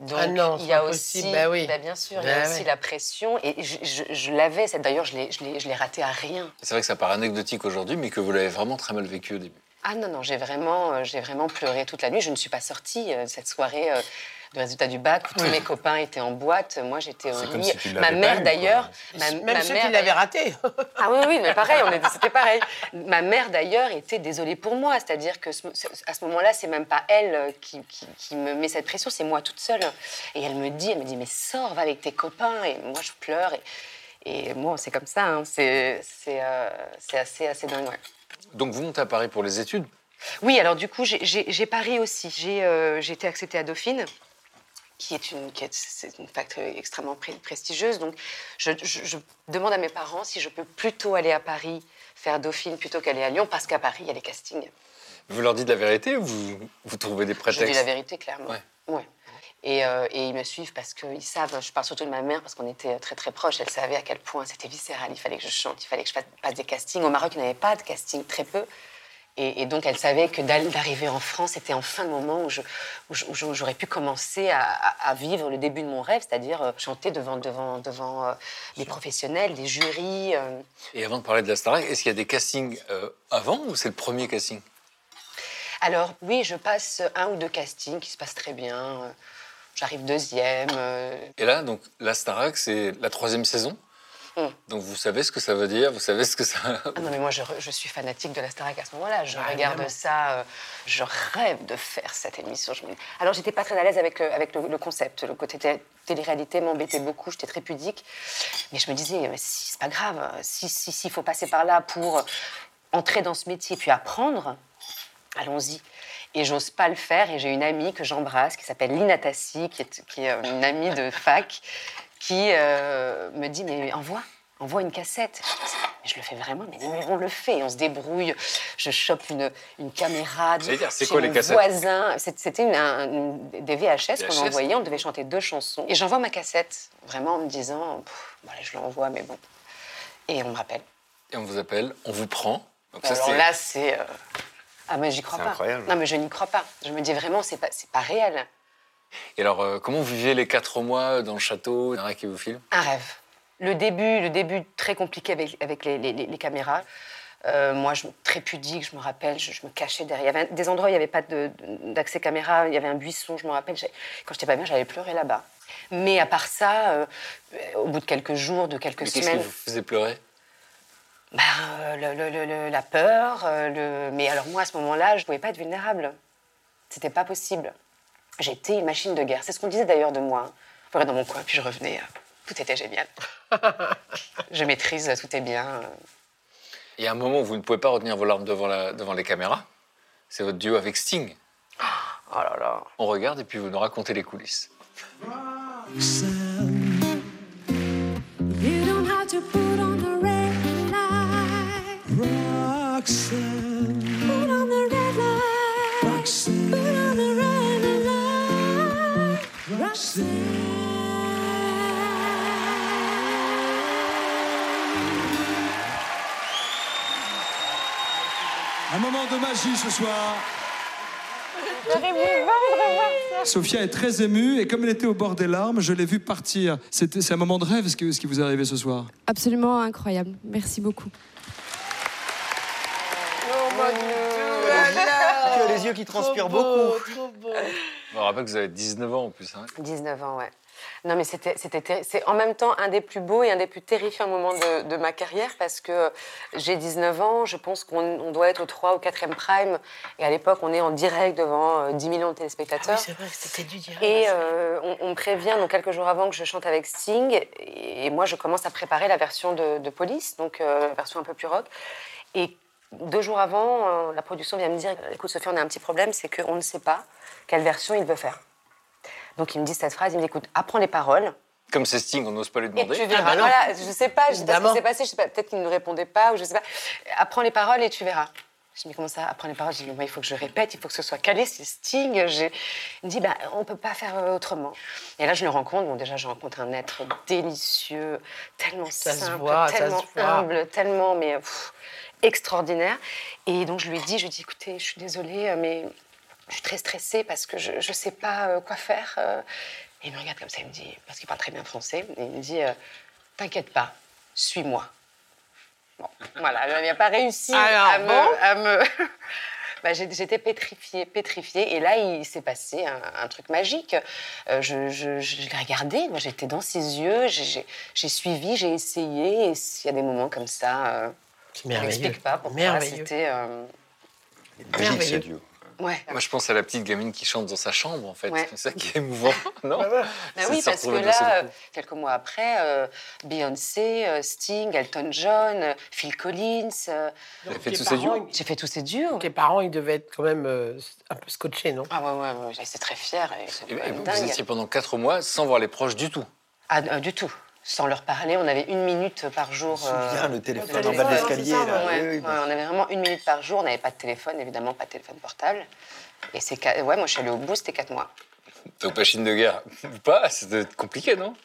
Donc, Ah non, il y a aussi, bah oui. bah, bien sûr, il y a Bah aussi la pression. Et je, je- je l'avais, d'ailleurs, je l'ai- je l'ai je l'ai raté à rien. C'est vrai que ça paraît anecdotique aujourd'hui, mais que vous l'avez vraiment très mal vécu au début. Ah non, non, j'ai vraiment, euh, j'ai vraiment pleuré toute la nuit. Je ne suis pas sortie euh, cette soirée de résultat du bac où tous mes copains étaient en boîte. Moi, j'étais au lit. si ma mère, d'ailleurs, ma, Même ma ceux mère, qui l'avaient raté. ah oui, oui, mais pareil, c'était pareil. Ma mère, d'ailleurs, était désolée pour moi. C'est-à-dire que ce- à ce moment-là, c'est même pas elle euh, qui, qui- qui me met cette pression, c'est moi toute seule. Et elle me dit, elle me dit, mais sors, va avec tes copains. Et moi, je pleure. Et, et bon, c'est comme ça. hein. C'est euh, c'est assez, assez dingue. ouais. Donc vous montez à Paris pour les études? Oui, alors du coup, j'ai- Paris aussi. J'ai euh, j'ai été acceptée à Dauphine, qui est une, qui est, c'est une extrêmement prestigieuse. Donc, je, je- je demande à mes parents si je peux plutôt aller à Paris faire Dauphine plutôt qu'aller à Lyon, parce qu'à Paris, il y a les castings. Vous leur dites la vérité ou vous, vous trouvez des Je prétextes dis la vérité, clairement. Ouais. Ouais. Et, euh, et ils me suivent parce qu'ils savent, je parle surtout de ma mère parce qu'on était très très proches, elle savait à quel point c'était viscéral, il fallait que je chante, il fallait que je fasse- passe des castings. Au Maroc, il n'y avait pas de casting, très peu. Et, et donc elle savait que d'arriver en France, c'était enfin le moment où je- j'aurais pu commencer à, vivre le début de mon rêve, c'est-à-dire euh, chanter devant, devant, devant euh, des professionnels, des jurys. euh. Et avant de parler de la Starac, est-ce qu'il y a des castings avant ou c'est le premier casting? Alors oui, je passe un ou deux castings qui se passent très bien. J'arrive deuxième. Et là, donc, la Starac, c'est la troisième saison? Mm. Donc vous savez ce que ça veut dire, vous savez ce que ça... Ah non, mais moi, je, suis fanatique de la Starac à ce moment-là. Je Ah, regarde évidemment. ça, euh, je rêve de faire cette émission. Je me- Alors, j'étais pas très à l'aise avec, le, avec le, le concept. Le côté té- télé-réalité m'embêtait beaucoup, j'étais très pudique. Mais je me disais, mais si, c'est pas grave, si s'il si, faut passer par là pour entrer dans ce métier puis apprendre, allons-y. Et j'ose pas le faire. Et j'ai une amie que j'embrasse qui s'appelle Lina Tassi, qui est, qui est une amie de fac, qui euh, me dit Mais envoie, envoie une cassette. Je, dis, Mais je le fais vraiment, mais, mais on le fait. On se débrouille. Je chope une, une caméra. Dire, c'est chez quoi les mon cassettes voisin. C'était une- un- une- des VHS qu'on envoyait. On devait chanter deux chansons. Et j'envoie ma cassette, vraiment en me disant bon, allez, Je l'envoie, mais bon. Et on me rappelle. Et on vous appelle, on vous prend. Donc ça, Alors c'est- là, c'est. euh, Ah, mais j'y crois pas. incroyable. Non, mais je n'y crois pas. Je me dis vraiment, c'est pas, c'est pas réel. Et alors, euh, comment vous vivez les quatre mois dans le château en a qui vous filment Un rêve. Le début, le début très compliqué avec, avec les, les- les- les caméras. Euh, moi, je, très pudique, je me rappelle, je, je me cachais derrière. Il y avait un- des endroits où il n'y avait pas d'accès caméra, il y avait un buisson, je me rappelle. Quand j'étais pas bien, j'allais pleurer là-bas. Mais à part ça, euh, au bout de quelques jours, de quelques Mais Qu'est-ce qui semaines, vous faisait pleurer? Ben, le- le- le- le- la peur. Mais alors moi, à ce moment-là, je ne pouvais pas être vulnérable. C'était pas possible. J'étais une machine de guerre. C'est ce qu'on disait d'ailleurs de moi. hein. Je pleurais dans mon coin, puis je revenais. euh, Tout était génial. je maîtrise, tout est bien. euh. Il y a un moment où vous ne pouvez pas retenir vos larmes devant, la- devant les caméras. C'est votre duo avec Sting. Oh là là. On regarde et puis vous nous racontez les coulisses. Un moment de magie ce soir. Sophia est très émue et comme elle était au bord des larmes, je l'ai vue partir. C'était- C'est un moment de rêve ce qui, ce qui vous est arrivé ce soir. Absolument incroyable. Merci beaucoup. Tu as les yeux qui transpirent Trop beau, beaucoup. Trop beau. Je me rappelle que vous avez 19 ans en plus. hein. 19 ans, ouais. Non, mais c'était, c'est en même temps un des plus beaux et un des plus terrifiants moments de, de ma carrière parce que j'ai 19 ans, je pense qu'on on doit être au 3 ou 4e prime et à l'époque on est en direct devant euh, 10 millions de téléspectateurs. Oui, c'est vrai que c'était du direct. Et euh, on, on me prévient donc quelques jours avant que je chante avec Sting. Et, et moi, je commence à préparer la version de, de Police, donc euh, la version un peu plus rock. Et deux jours avant, euh, la production vient me dire Écoute, Sophie, on a un petit problème, c'est qu'on ne sait pas quelle version il veut faire. Donc il me dit cette phrase, il me dit écoute, apprends les paroles. Comme c'est Sting, on n'ose pas lui Et demander. tu verras. bah non. voilà, je sais pas, je sais pas ce qui s'est passé, je sais pas, peut-être qu'il ne répondait pas ou je sais pas. Apprends les paroles et tu verras. Je me dis comment ça, apprends les paroles? Je dis moi il faut que je répète, il faut que ce soit calé, c'est Sting. Il me dit bah on peut pas faire euh, autrement. Et là je le rencontre, bon déjà je rencontre un être délicieux, tellement Ça simple, voit, tellement humble, tellement mais pff, extraordinaire. Et donc je lui ai dit, je lui ai dit écoutez, je suis désolée euh, mais je suis très stressée parce que je ne sais pas euh, quoi faire. euh. Et il me regarde comme ça, il me dit, parce qu'il parle très bien français, et il me dit, t'inquiète pas, suis-moi. Bon, voilà, il n'a pas réussi Alors, à me... bon à me- Bah, J'étais pétrifiée, pétrifiée. Et là, il s'est passé un, un truc magique. Euh, je je, je l'ai regardé, moi, j'étais dans ses yeux, j'ai- suivi, j'ai essayé. Et il y a des moments comme ça, euh, Je merveilleux. n'explique pas pourquoi. Merveilleux. C'était... euh, Magique ce Merveilleux. duo. Ouais. Moi, je pense à la petite gamine qui chante dans sa chambre, en fait. Ouais. C'est ça qui est émouvant, non Bah C'est oui, parce que là, euh, quelques mois après, euh, Beyoncé, euh, Sting, Elton John, euh, Phil Collins. euh, avez fait tous ces parents, duos J'ai fait tous ces duos. Tes parents, ils devaient être quand même euh, un peu scotchés, non? Ah ouais, ouais, ouais, j'étais très fière. Et Et- et vous, étiez pendant quatre mois sans voir les proches du tout. Ah, euh, du tout. Sans leur parler, on avait une minute par jour. Je me souviens, euh, le téléphone en bas de l'escalier. ouais. Ouais, on avait vraiment une minute par jour. On n'avait pas de téléphone, évidemment, pas de téléphone portable. Et c'est ouais, moi je suis allée au bout, c'était quatre mois. Donc, machine de guerre ou pas C'était compliqué, non?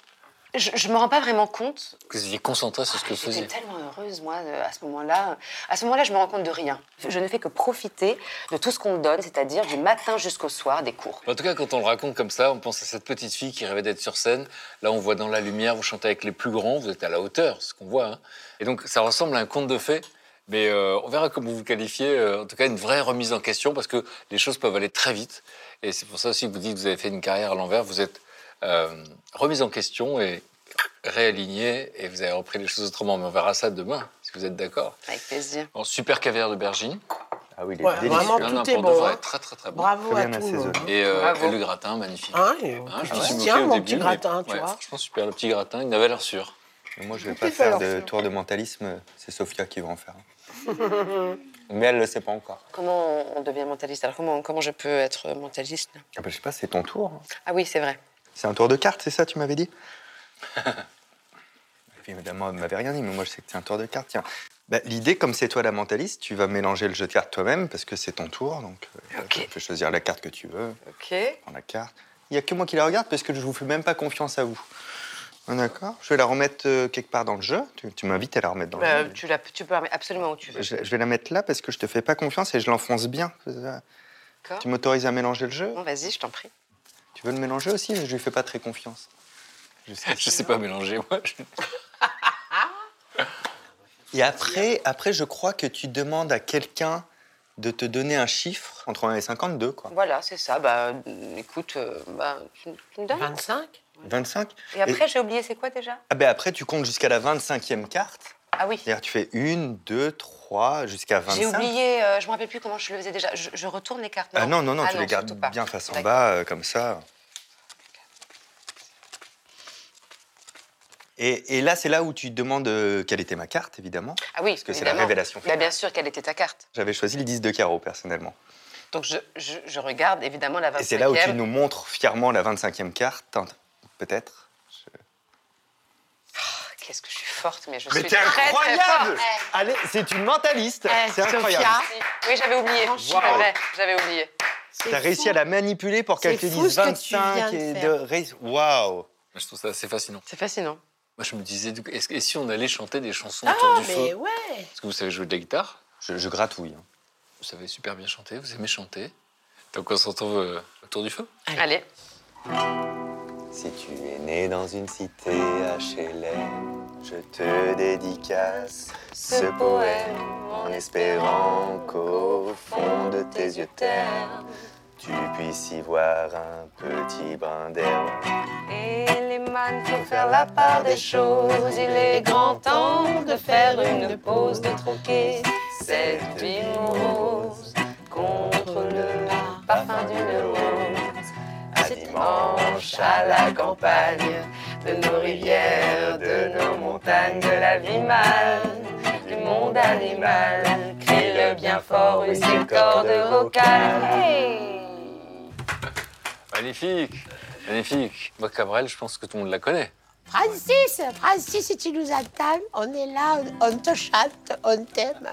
Je, je me rends pas vraiment compte. Que vous étiez concentré sur ce que vous J'étais faisiez. tellement heureuse, moi, à ce moment-là. À ce moment-là, je me rends compte de rien. Je ne fais que profiter de tout ce qu'on me donne, c'est-à-dire du matin jusqu'au soir des cours. En tout cas, quand on le raconte comme ça, on pense à cette petite fille qui rêvait d'être sur scène. Là, on voit dans la lumière, vous chantez avec les plus grands, vous êtes à la hauteur, ce qu'on voit. hein. Et donc, ça ressemble à un conte de fées. Mais euh, on verra comment vous le qualifiez. euh, en tout cas, une vraie remise en question parce que les choses peuvent aller très vite. Et c'est pour ça aussi que vous dites que vous avez fait une carrière à l'envers. Vous êtes remise en question et réaligné et vous avez repris les choses autrement. Mais on verra ça demain, si vous êtes d'accord. Avec plaisir. Bon, super caviar de Bergine. Ah oui, il est Ouais, délicieux. vraiment, Non, non, tout est pour de bon. vrai, hein. très très très bon. Bravo Très à assaisonné. Et, euh, Bravo. et le gratin, magnifique. Hein, et Hein, je me suis moqué au début, petit mais- gratin, tu ouais, vois. Franchement, super. Le petit gratin, il avait l'air sûr. Mais Moi, je vais Tout pas faire de tour de mentalisme. C'est Sophia qui va en faire. Mais elle le sait pas encore. Comment on devient mentaliste? Alors, comment, comment je peux être mentaliste? Ah bah, je sais pas, c'est ton tour. Ah oui, c'est vrai. C'est un tour de cartes, c'est ça, tu m'avais dit Évidemment, elle ne m'avait rien dit, mais moi, je sais que c'est un tour de cartes. Tiens, Bah, l'idée, comme c'est toi la mentaliste, tu vas mélanger le jeu de cartes toi-même parce que c'est ton tour. Donc, euh, tu peux choisir la carte que tu veux. Ok. Prends la carte. Il n'y a que moi qui la regarde parce que je vous fais même pas confiance à vous. Ah, D'accord Je vais la remettre euh, quelque part dans le jeu. Tu, tu m'invites à la remettre dans Bah, le jeu. tu, la, tu peux la mettre absolument où tu veux. Je, je vais la mettre là parce que je te fais pas confiance et je l'enfonce bien. D'accord. Tu m'autorises à mélanger le jeu? Bon, vas-y, je t'en prie. Tu veux le mélanger aussi Je lui fais pas très confiance. Je sais. Je sais pas mélanger, moi. Et après, après, je crois que tu demandes à quelqu'un de te donner un chiffre entre 1 et 52, quoi. Voilà, c'est ça. Bah, écoute, euh, bah, tu, tu me donnes 25 25 Et après, j'ai oublié, c'est quoi déjà? Ah ben après, tu comptes jusqu'à la 25e carte. Ah oui. C'est-à-dire, tu fais 1, 2, 3, jusqu'à 25. J'ai oublié, euh, je me rappelle plus comment je le faisais déjà. Je, je retourne les cartes. Ah non, non, non, Ah tu les gardes pas. bien face en bas, euh, comme ça. Et, et là, c'est là où tu demandes euh, quelle était ma carte, évidemment. Ah oui, Parce que c'est la révélation. Bah, bien sûr, quelle était ta carte J'avais choisi le 10 de carreau, personnellement. Donc je, je, je regarde évidemment la 25e. Et c'est là où tu nous montres fièrement la 25e carte, Attends, peut-être. Qu'est-ce que je suis forte, mais je Mais suis très, très incroyable forte. Allez, c'est une mentaliste Eh, C'est Sophia, incroyable Oui, j'avais oublié. Wow. J'avais oublié. T'as réussi à la manipuler pour qu'elle tu 25 viens de et de. Waouh Je trouve ça assez fascinant. C'est fascinant. Moi, je me disais, et si on allait chanter des chansons Ah, autour du mais feu? ouais Est-ce que vous savez jouer de la guitare? Je, je gratouille. hein. Vous savez super bien chanter, vous aimez chanter. Donc, on se retrouve euh, autour du feu? Allez. Si tu es né dans une cité HLM, je te dédicace ce poème en espérant qu'au fond de tes yeux ternes, tu puisses y voir un petit brin d'herbe. Et les man, faut faire la part des choses. Il est grand temps de faire une pause, de troquer cette vie morose À dimanche à la campagne, de nos rivières, de nos montagnes, de la vie mal, du monde animal. Crie le bien fort, oui, c'est le corps de vocal. Hey Magnifique Magnifique. Moi, Cabrel, je pense que tout le monde la connaît. Francis, Francis, si tu nous attends, on est là, on, on te chante, on t'aime.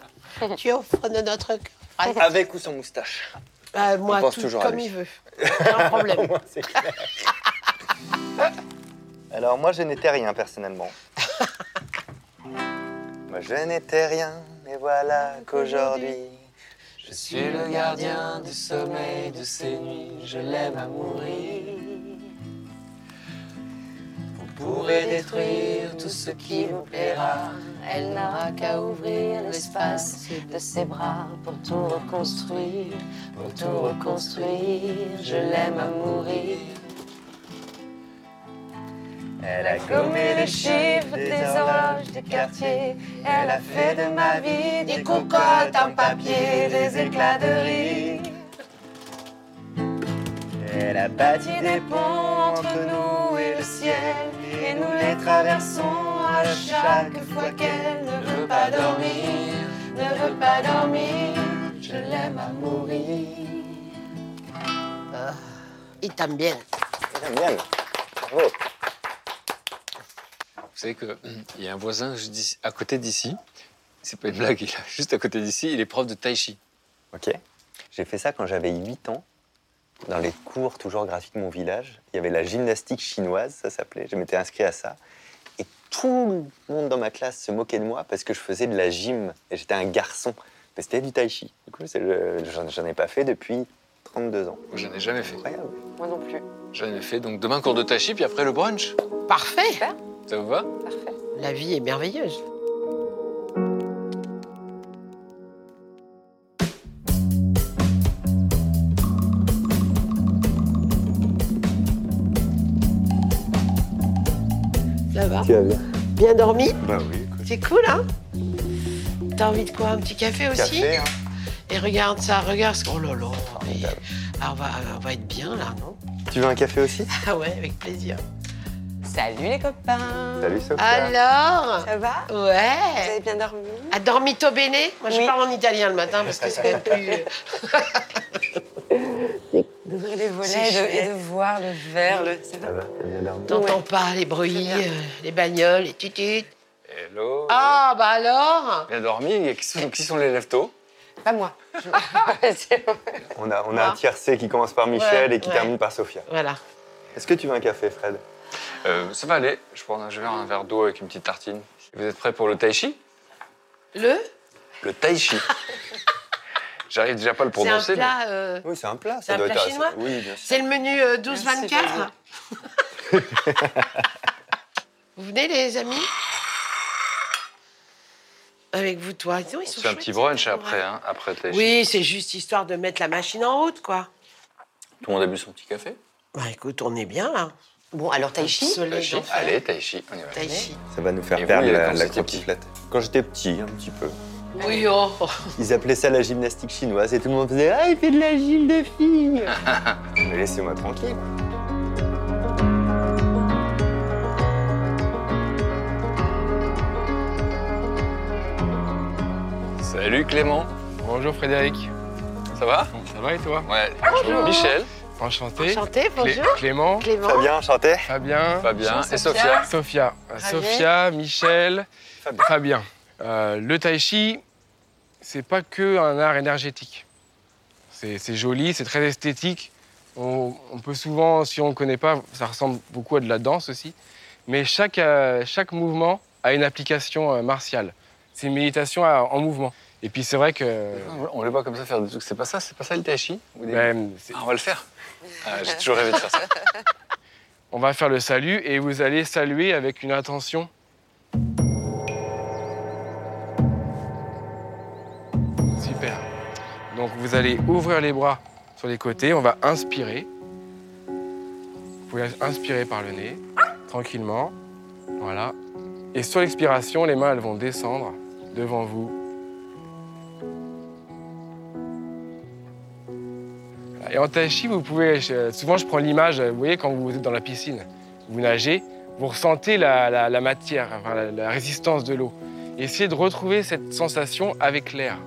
tu es au fond de notre cœur. Francis. Avec ou sans moustache Euh, moi, pense tout toujours à comme lui. il veut. Pas de problème. Moi, c'est clair. Alors moi, je n'étais rien personnellement. moi, je n'étais rien, et voilà qu'aujourd'hui, Je suis le gardien du sommeil de ces nuits, je l'aime à mourir. Vous pourrez détruire tout ce qui vous plaira. Elle n'aura qu'à ouvrir l'espace de ses bras pour tout reconstruire, pour tout reconstruire. Je l'aime à mourir. Elle a gommé les chiffres des horloges des quartiers. Elle a fait de ma vie des cocottes en papier, des éclats de rire. Elle a bâti des ponts entre nous et le ciel, les traversons à chaque fois qu'elle ne veut pas dormir, ne veut pas dormir. Je l'aime à mourir. Ah, il t'aime bien. J'aime bien. Bravo. Vous savez qu'il y a un voisin à côté d'ici, c'est pas une blague, il est juste à côté d'ici, il est prof de tai chi. Ok. J'ai fait ça quand j'avais 8 ans. Dans les cours, toujours graphiques de mon village, il y avait la gymnastique chinoise, ça s'appelait. Je m'étais inscrit à ça. Et tout le monde dans ma classe se moquait de moi parce que je faisais de la gym et j'étais un garçon. Mais c'était du tai chi. Du coup, j'en ai pas fait depuis 32 ans. Moi, j'en ai jamais fait. Incroyable. Moi non plus. J'en ai fait, donc demain cours de tai chi, puis après le brunch. Parfait. Ça vous va? Parfait. La vie est merveilleuse. Tu vas bien Bien dormi Bah oui. C'est cool, hein T'as envie de quoi Un petit café aussi Café, hein. Et regarde ça, regarde ce... Oh là là, mais... Ah, on, va, on va être bien, là, non Tu veux un café aussi? Ah ouais, avec plaisir. Salut les copains. Salut Sophia. Alors Ça va? Vous Ouais avez bien dormi? A dormito bene Moi, je Oui. parle en italien le matin parce que c'est quand même plus... D'ouvrir les volets et de, et chouette. de voir le verre. Le... Ça va, T'entends pas les bruits, euh, les bagnoles, les tututes. Hello. Ah, bah alors Bien dormi, et qui sont, qui sont les lève-tôt Pas moi. On a, on a un tiercé qui commence par Michel Ouais, et qui ouais. termine par Sophia. Voilà. Est-ce que tu veux un café, Fred? Euh, Ça va aller, je prends je vais un verre d'eau avec une petite tartine. Vous êtes prêts pour le tai chi? Le Le tai chi. J'arrive déjà pas à le C'est un prononcer. mais- plat... euh, Oui, c'est un plat. C'est un doit plat être- chinois Oui, bien sûr. C'est le menu euh, Merci, 12-24 Vous venez, les amis? Avec vous, toi. Ils sont C'est un petit brunch après, hein, après chi. Oui, c'est juste histoire de mettre la machine en route, quoi. Tout le monde a bu son petit café? Bah écoute, on est bien, là. Bon, alors tai chi? Soleil Tai chi. d'enfer. Allez, tai chi, on y va. Tai chi. Ça va nous faire Et perdre la, la quantiflette. Quand j'étais petit, un petit peu. Oui, oh. Ils appelaient ça la gymnastique chinoise et tout le monde faisait Ah, il fait de la gym de filles Mais laissez-moi tranquille. Salut Clément. Bonjour Frédéric. Ça va? Ça va et toi? Ouais. Bonjour. Michel, Enchanté. Enchanté, Clé- bonjour. Clément. Clément. Fabien, enchanté. Fabien. Fabien et Sophia. Sophia. Sophia, Michel, Fabien. Fabien. Euh, le tai chi, c'est pas que un art énergétique. C'est joli, c'est très esthétique. On, on peut souvent, si on ne connaît pas, ça ressemble beaucoup à de la danse aussi. Mais chaque, euh, chaque mouvement a une application euh, martiale. C'est une méditation à- en mouvement. Et puis c'est vrai que On les voit comme ça faire des trucs. C'est pas ça, c'est pas ça le tai chi ben, Ah, On va le faire. Ah, J'ai toujours rêvé de faire ça. On va faire le salut et vous allez saluer avec une intention. Donc vous allez ouvrir les bras sur les côtés, on va inspirer. Vous pouvez inspirer par le nez, tranquillement. Voilà. Et sur l'expiration, les mains elles vont descendre devant vous. Et en tai chi, vous pouvez. Souvent, je prends l'image, vous voyez, quand vous êtes dans la piscine, vous nagez, vous ressentez la, matière, la résistance de l'eau. Essayez de retrouver cette sensation avec l'air.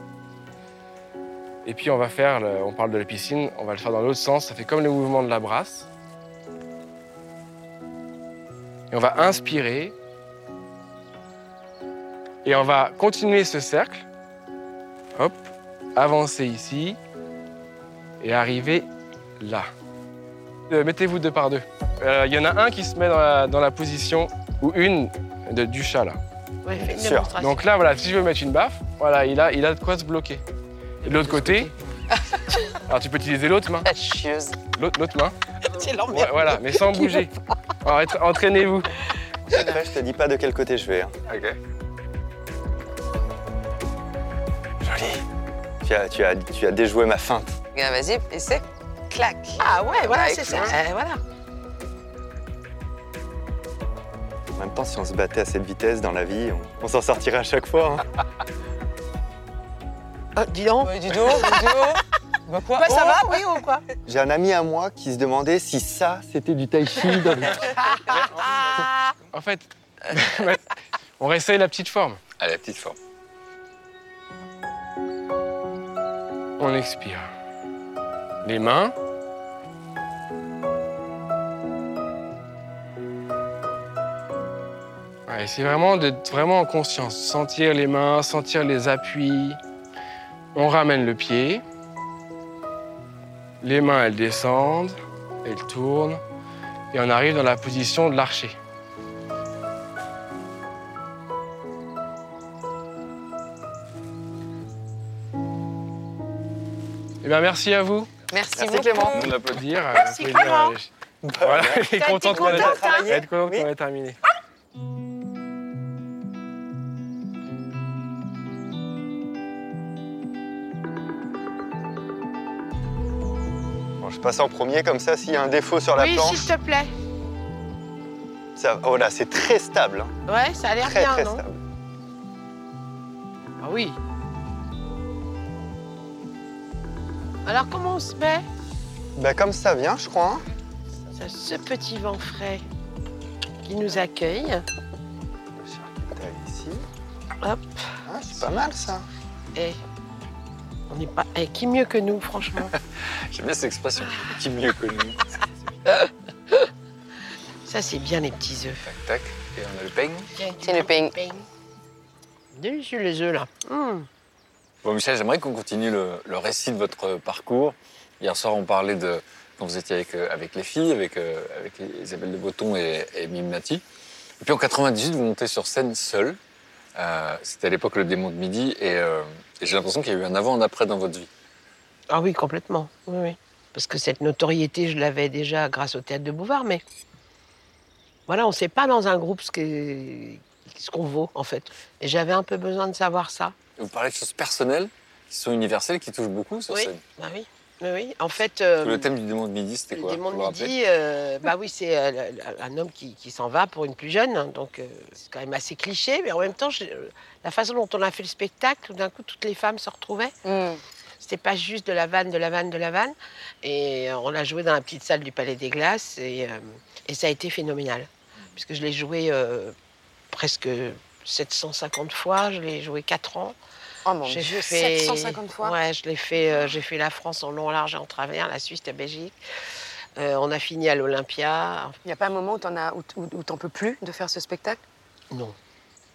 Et puis, on va faire, le- on parle de la piscine, on va le faire dans l'autre sens. Ça fait comme le mouvement de la brasse. Et on va inspirer. Et on va continuer ce cercle. Hop, avancer ici et arriver là. Euh, Mettez-vous deux par deux. Euh, Il y en a un qui se met dans la, dans la position ou une de- du chat là. Ouais, une. Donc là, voilà, si je veux mettre une baffe, voilà, il a, il a de quoi se bloquer. Et de l'autre côté, alors tu peux utiliser l'autre main. chieuse. L'autre l'autre main. C'est Ouais, voilà, mais sans bouger. Alors, entraînez-vous. Après, je te dis pas de quel côté je vais. hein. Ok. Joli. Tu as, tu, as, tu as déjoué ma feinte. Regarde, vas-y, essaie. Clac. Ah ouais, voilà, c'est ça. Euh, voilà. En même temps, si on se battait à cette vitesse dans la vie, on, on s'en sortirait à chaque fois. hein. Oh, dis donc. dis donc, dis donc. Bah quoi Quoi, ça Oh. va, oui ou quoi? J'ai un ami à moi qui se demandait si ça, c'était du tai chi. dans le- En fait, on réessaye la petite forme. Allez, la petite forme. On expire. Les mains. Ouais, c'est vraiment d'être vraiment en conscience. Sentir les mains, sentir les appuis. On ramène le pied. Les mains, elles descendent, elles tournent. Et on arrive dans la position de l'archer. Eh bien, merci à vous. Merci, Merci beaucoup. Clément. On applaudir. euh, Merci, Clément. Voilà, content qu'on ait, contente, hein il est content qu'on ait terminé. Bon, je passe en premier, comme ça, s'il y a un défaut sur la Oui, planche, s'il te plaît. ça... oh là, c'est très stable. hein. Ouais, ça a l'air Très, bien, très non stable. Ah oui. Alors, comment on se met? Bah, comme ça vient, je crois. hein. Ça, Ce petit vent frais qui nous accueille. Ici. Hop. Ah, c'est pas mal, ça. Et on n'est pas. Et qui mieux que nous, franchement J'aime bien cette expression. Qui mieux que nous Ça, c'est bien les petits œufs. Tac, tac. Et on a le peigne. C'est le peigne. Délicieux les œufs là. Hum. Bon, Michel, j'aimerais qu'on continue le, le récit de votre parcours. Hier soir, on parlait de quand vous étiez avec, euh, avec les filles, avec, euh, avec Isabelle de Botton et, et Nati. Et puis en 98, vous montez sur scène seul. Euh, C'était à l'époque le démon de midi. Et, euh, et j'ai l'impression qu'il y a eu un avant, un après dans votre vie. Ah oui, complètement. Oui, oui. Parce que cette notoriété, je l'avais déjà grâce au théâtre de Bouvard, mais voilà, on ne sait pas dans un groupe ce qu'on vaut, en fait. Et j'avais un peu besoin de savoir ça. Vous parlez de choses personnelles qui sont universelles, qui touchent beaucoup sur Oui, scène. bah oui. Oui. En fait. Euh, le thème du démon de midi, c'était Le quoi démon Vous de le midi, euh, bah oui, c'est euh, le- le- un homme qui, qui s'en va pour une plus jeune, hein, donc euh, c'est quand même assez cliché, mais en même temps, la façon dont on a fait le spectacle, tout d'un coup, toutes les femmes se retrouvaient. C'était pas juste de la vanne, de la vanne, de la vanne. Et on l'a joué dans la petite salle du Palais des Glaces, et, euh, et ça a été phénoménal, puisque je l'ai joué euh, presque 750 fois, je l'ai joué 4 ans. Oh mon Dieu, 750 fois Ouais, je l'ai fait. euh, j'ai fait la France en long, en large et en travers, la Suisse, la Belgique. Euh, on a fini à l'Olympia. Il n'y a pas un moment où t'en as, où, t'en peux plus de faire ce spectacle? Non.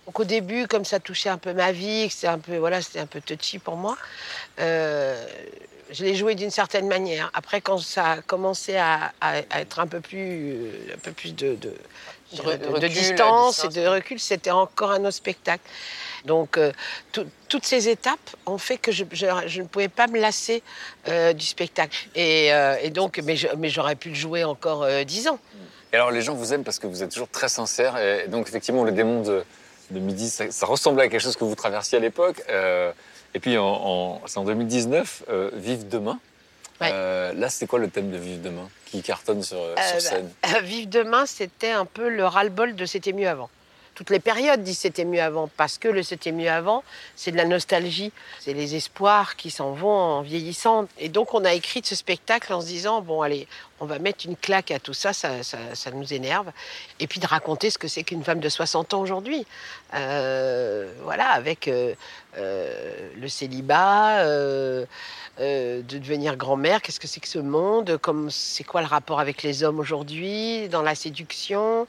Donc au début, comme ça touchait un peu ma vie, que c'était un peu, voilà, c'était un peu touchy pour moi, euh, je l'ai joué d'une certaine manière. Après, quand ça a commencé à, à- à être un peu plus, euh, un peu plus de, recul, distance, et de recul, c'était encore un autre spectacle. Donc euh, tout- toutes ces étapes ont fait que je, je- je ne pouvais pas me lasser euh, du spectacle. Et, euh, et donc, mais j'aurais pu le jouer encore dix ans. Et alors, les gens vous aiment parce que vous êtes toujours très sincère. Et donc, effectivement, le démon de, de midi, ça, ça ressemblait à quelque chose que vous traversiez à l'époque. Euh, et puis, c'est en 2019, euh, Vive demain. Euh, là, c'est quoi le thème de Vive demain qui cartonne sur, sur bah, scène? Vive demain, c'était un peu le ras-le-bol de C'était mieux avant. Toutes les périodes disent C'était mieux avant, parce que le C'était mieux avant, c'est de la nostalgie, c'est les espoirs qui s'en vont en vieillissant. Et donc, on a écrit ce spectacle en se disant Bon, allez, on va mettre une claque à tout ça, ça, ça, nous énerve. Et puis de raconter ce que c'est qu'une femme de 60 ans aujourd'hui. Euh, voilà, avec euh, euh, le célibat. euh, de devenir grand-mère, qu'est-ce que c'est que ce monde, c'est quoi le rapport avec les hommes aujourd'hui, dans la séduction,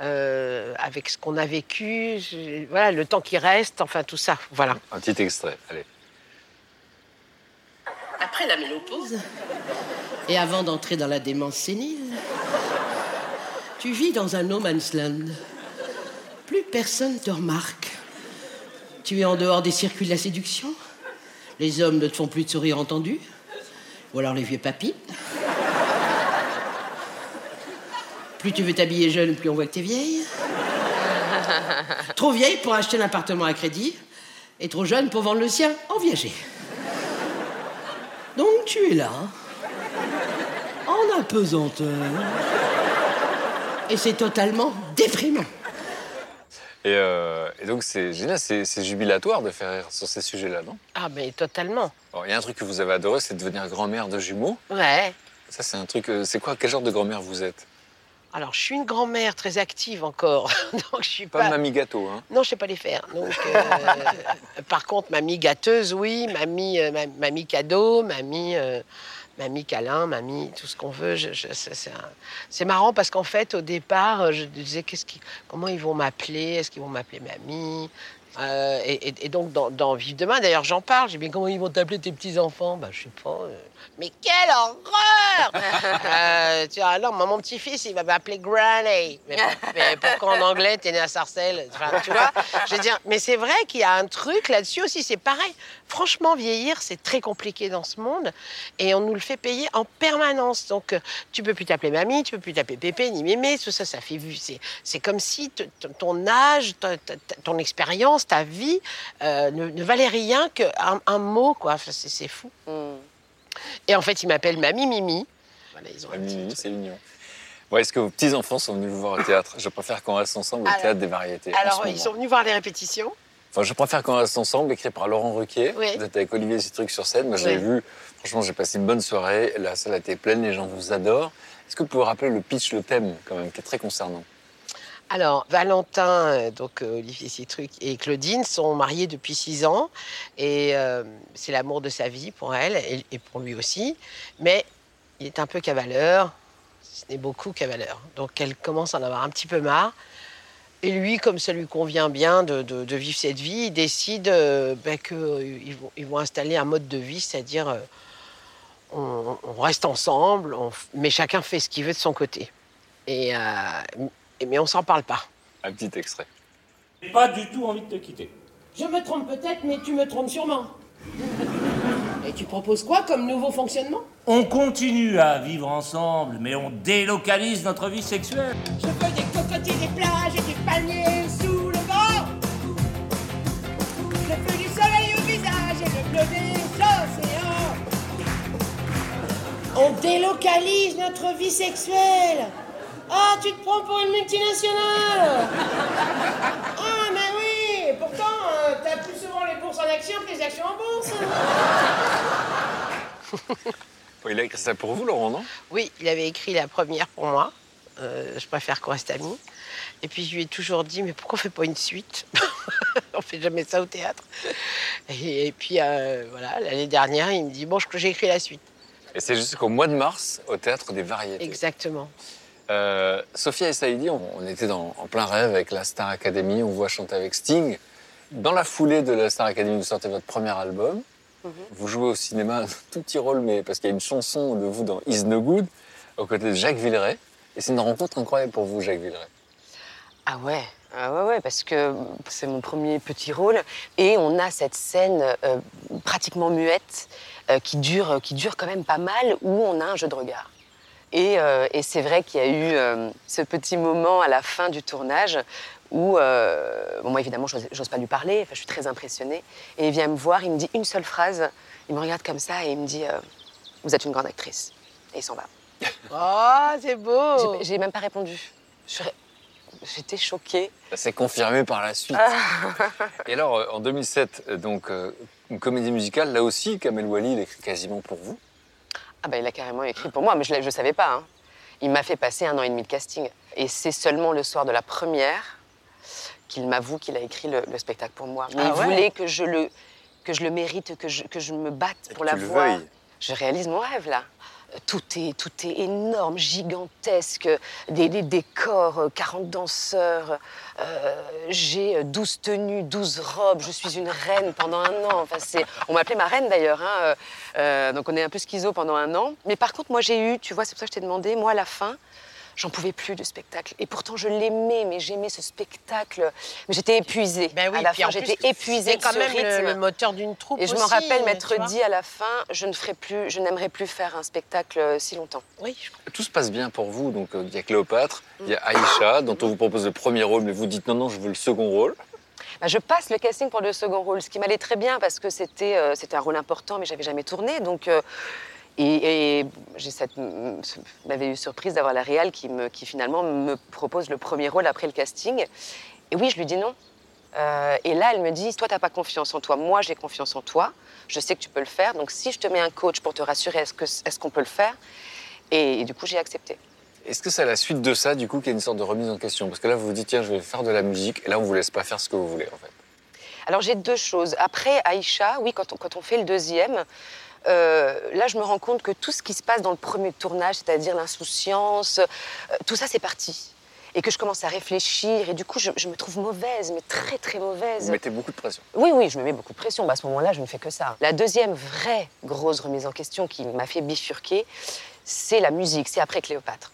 euh, avec ce qu'on a vécu, je- voilà, le temps qui reste, enfin tout ça, voilà. Un petit extrait, allez. Après la ménopause, et avant d'entrer dans la démence sénile, tu vis dans un no man's land. Plus personne te remarque. Tu es en dehors des circuits de la séduction. Les hommes ne te font plus de sourire entendu. Ou alors les vieux papis. Plus tu veux t'habiller jeune, plus on voit que t'es vieille. Trop vieille pour acheter un appartement à crédit et trop jeune pour vendre le sien en viager. Donc tu es là, en apesanteur. Et c'est totalement déprimant. Et, euh, et donc, c'est génial, c'est c'est jubilatoire de faire rire sur ces sujets-là, non? Ah, mais totalement. Il y a un truc que vous avez adoré, c'est de devenir grand-mère de jumeaux. Ouais. Ça, c'est un truc. euh, C'est quoi Quel genre de grand-mère vous êtes? Alors, je suis une grand-mère très active encore. Donc, je suis Pas pas. mamie gâteau, hein Non, je sais pas les faire. Donc, euh, par contre, mamie gâteuse, oui. Mamie, euh, ma- mamie cadeau, mamie, euh, mamie câlin, mamie, tout ce qu'on veut. Je- je- c'est- un- marrant parce qu'en fait, au départ, je disais qu'est-ce qui, comment ils vont m'appeler Est-ce qu'ils vont m'appeler mamie et, et- et donc, dans, dans Vive demain, d'ailleurs, j'en parle. J'ai mais comment ils vont t'appeler tes petits-enfants? Ben, je sais pas. Mais quelle horreur Euh, Tu vois, moi, mon petit-fils, il va m'appeler Granny. Mais, pourquoi en anglais, t'es né à Sarcelles? Tu vois Je mais c'est vrai qu'il y a un truc là-dessus aussi, c'est pareil. Franchement, vieillir, c'est très compliqué dans ce monde et on nous le fait payer en permanence. Donc, euh, tu peux plus t'appeler mamie, tu peux plus t'appeler pépé ni mémé, tout ça, ça fait vu. C'est, comme si ton âge, ton expérience, ta vie euh, ne, valait rien qu'un un mot, quoi. C'est, c'est fou. Et en fait, ils m'appellent mamie Mimi. Voilà, ils ont un Mamie Mimi, c'est mignon. Bon, Est-ce que vos petits-enfants sont venus vous voir au théâtre? Je préfère qu'on reste ensemble au Alors- théâtre des variétés. Alors, ils moment. sont venus voir les répétitions. Enfin, je préfère qu'on reste ensemble, écrit par Laurent Ruquier. Oui. Vous êtes avec Olivier Citruc sur scène. Moi, je l'ai vu. Franchement, j'ai passé une bonne soirée. La salle a été pleine, les gens vous adorent. Est-ce que vous pouvez rappeler le pitch, le thème, quand même, qui est très concernant? Alors, Valentin, euh, donc euh, Olivier Citruc et Claudine sont mariés depuis six ans et euh, c'est l'amour de sa vie pour elle et, pour lui aussi. Mais il est un peu cavaleur, ce n'est beaucoup cavaleur. Donc, elle commence à en avoir un petit peu marre. Et lui, comme ça lui convient bien de, vivre cette vie, il décide euh, ben, qu'ils vont, ils vont installer un mode de vie, c'est-à-dire on, reste ensemble, mais chacun fait ce qu'il veut de son côté. Et- mais on s'en parle pas. Un petit extrait. J'ai pas du tout envie de te quitter. Je me trompe peut-être, mais tu me trompes sûrement. Et tu proposes quoi comme nouveau fonctionnement? On continue à vivre ensemble, mais on délocalise notre vie sexuelle. Je veux des cocotiers, des plages et des palmiers sous le vent. Je veux du soleil au visage et le bleu des océans. On délocalise notre vie sexuelle. Ah, tu te prends pour une multinationale Ah, mais oui Pourtant, euh, t'as plus souvent les bourses en actions que les actions en bourse. Il a écrit ça pour vous, Laurent, non? Oui, il avait écrit la première pour moi. Euh, je préfère qu'on reste amis. Et puis je lui ai toujours dit, mais pourquoi on fait pas une suite? On fait jamais ça au théâtre. Et, et puis euh, voilà, l'année dernière, il me dit, bon, je- j'ai écrit la suite. Et c'est jusqu'au mois de mars, au théâtre des variétés. Exactement. Euh, Sophia et Saïdi, on, on était dans- en plein rêve avec la Star Academy, on voit chanter avec Sting. Dans la foulée de la Star Academy, vous sortez votre premier album. Vous jouez au cinéma un tout petit rôle, mais parce qu'il y a une chanson de vous dans Is No Good, aux côtés de Jacques Villeray. Et c'est une rencontre incroyable pour vous, Jacques Villeray. Ah ouais, ah ouais, ouais, parce que c'est mon premier petit rôle. Et on a cette scène euh, pratiquement muette euh, qui, dure, qui dure quand même pas mal, où on a un jeu de regard. Et, euh, et c'est vrai qu'il y a eu euh, ce petit moment à la fin du tournage où, euh, bon, moi évidemment, j'ose pas lui parler, enfin, je suis très impressionnée. Et il vient me voir, il me dit une seule phrase, il me regarde comme ça et il me dit euh, Vous êtes une grande actrice. Et il s'en va. Oh, c'est beau J'ai- même pas répondu. J'étais choquée. Ça s'est confirmé par la suite. Et alors, en 2007, euh, donc, une comédie musicale, là aussi, Kamel Wally, il écrit quasiment pour vous. Ah bah il a carrément écrit pour moi, mais je ne savais pas. hein. Il m'a fait passer un an et demi de casting. Et c'est seulement le soir de la première qu'il m'avoue qu'il a écrit le, le spectacle pour moi. Mais Ah il ouais voulait que je, le, que je le mérite, que je, que je me batte pour que la tu le voix. veuilles. Je réalise mon rêve là. Tout est, tout énorme, gigantesque, des, décors, euh, 40 danseurs, euh, j'ai 12 tenues, 12 robes, je suis une reine pendant un an. Enfin, c'est- on m'appelait ma reine d'ailleurs, hein, euh, euh, donc on est un peu schizo pendant un an. Mais par contre, moi j'ai eu, tu vois, c'est pour ça que je t'ai demandé, moi la fin, j'en pouvais plus du spectacle. Et pourtant je l'aimais, mais j'aimais ce spectacle. Mais j'étais épuisée. Ben oui, à la fin, j'étais épuisée c'est de quand ce même le- rythme. le moteur d'une troupe Et je me rappelle m'être dit à la fin, je ne ferai plus, je n'aimerais plus faire un spectacle euh, si longtemps. Oui. Tout se passe bien pour vous. Donc, euh, il y a Cléopâtre, il y a Aïcha, dont on vous propose le premier rôle, mais vous dites non, non, je veux le second rôle. Bah, je passe le casting pour le second rôle, ce qui m'allait très bien parce que c'était euh, c'était un rôle important, mais j'avais jamais tourné. Donc, euh, et, et j'ai cette m- ce- m'avait eu surprise d'avoir la réal qui, me, qui finalement me propose le premier rôle après le casting. Et oui, je lui dis non. Euh, et là, elle me dit, toi, tu n'as pas confiance en toi. Moi, j'ai confiance en toi. Je sais que tu peux le faire. Donc, si je te mets un coach pour te rassurer, est-ce que- est-ce qu'on peut le faire? Et, du coup, j'ai accepté. Est-ce que c'est à la suite de ça, du coup, qu'il y a une sorte de remise en question? Parce que là, vous vous dites, tiens, je vais faire de la musique, et là, on vous laisse pas faire ce que vous voulez, en fait. Alors j'ai deux choses. Après, Aïcha, oui, quand on, quand on fait le deuxième, euh, là je me rends compte que tout ce qui se passe dans le premier tournage, c'est-à-dire l'insouciance, euh, tout ça c'est parti. Et que je commence à réfléchir et du coup je, je me trouve mauvaise, mais très très mauvaise. Vous mettez beaucoup de pression. Oui, oui, je me mets beaucoup de pression. Bah, à ce moment-là, je ne fais que ça. La deuxième vraie grosse remise en question qui m'a fait bifurquer, c'est la musique. C'est après Cléopâtre.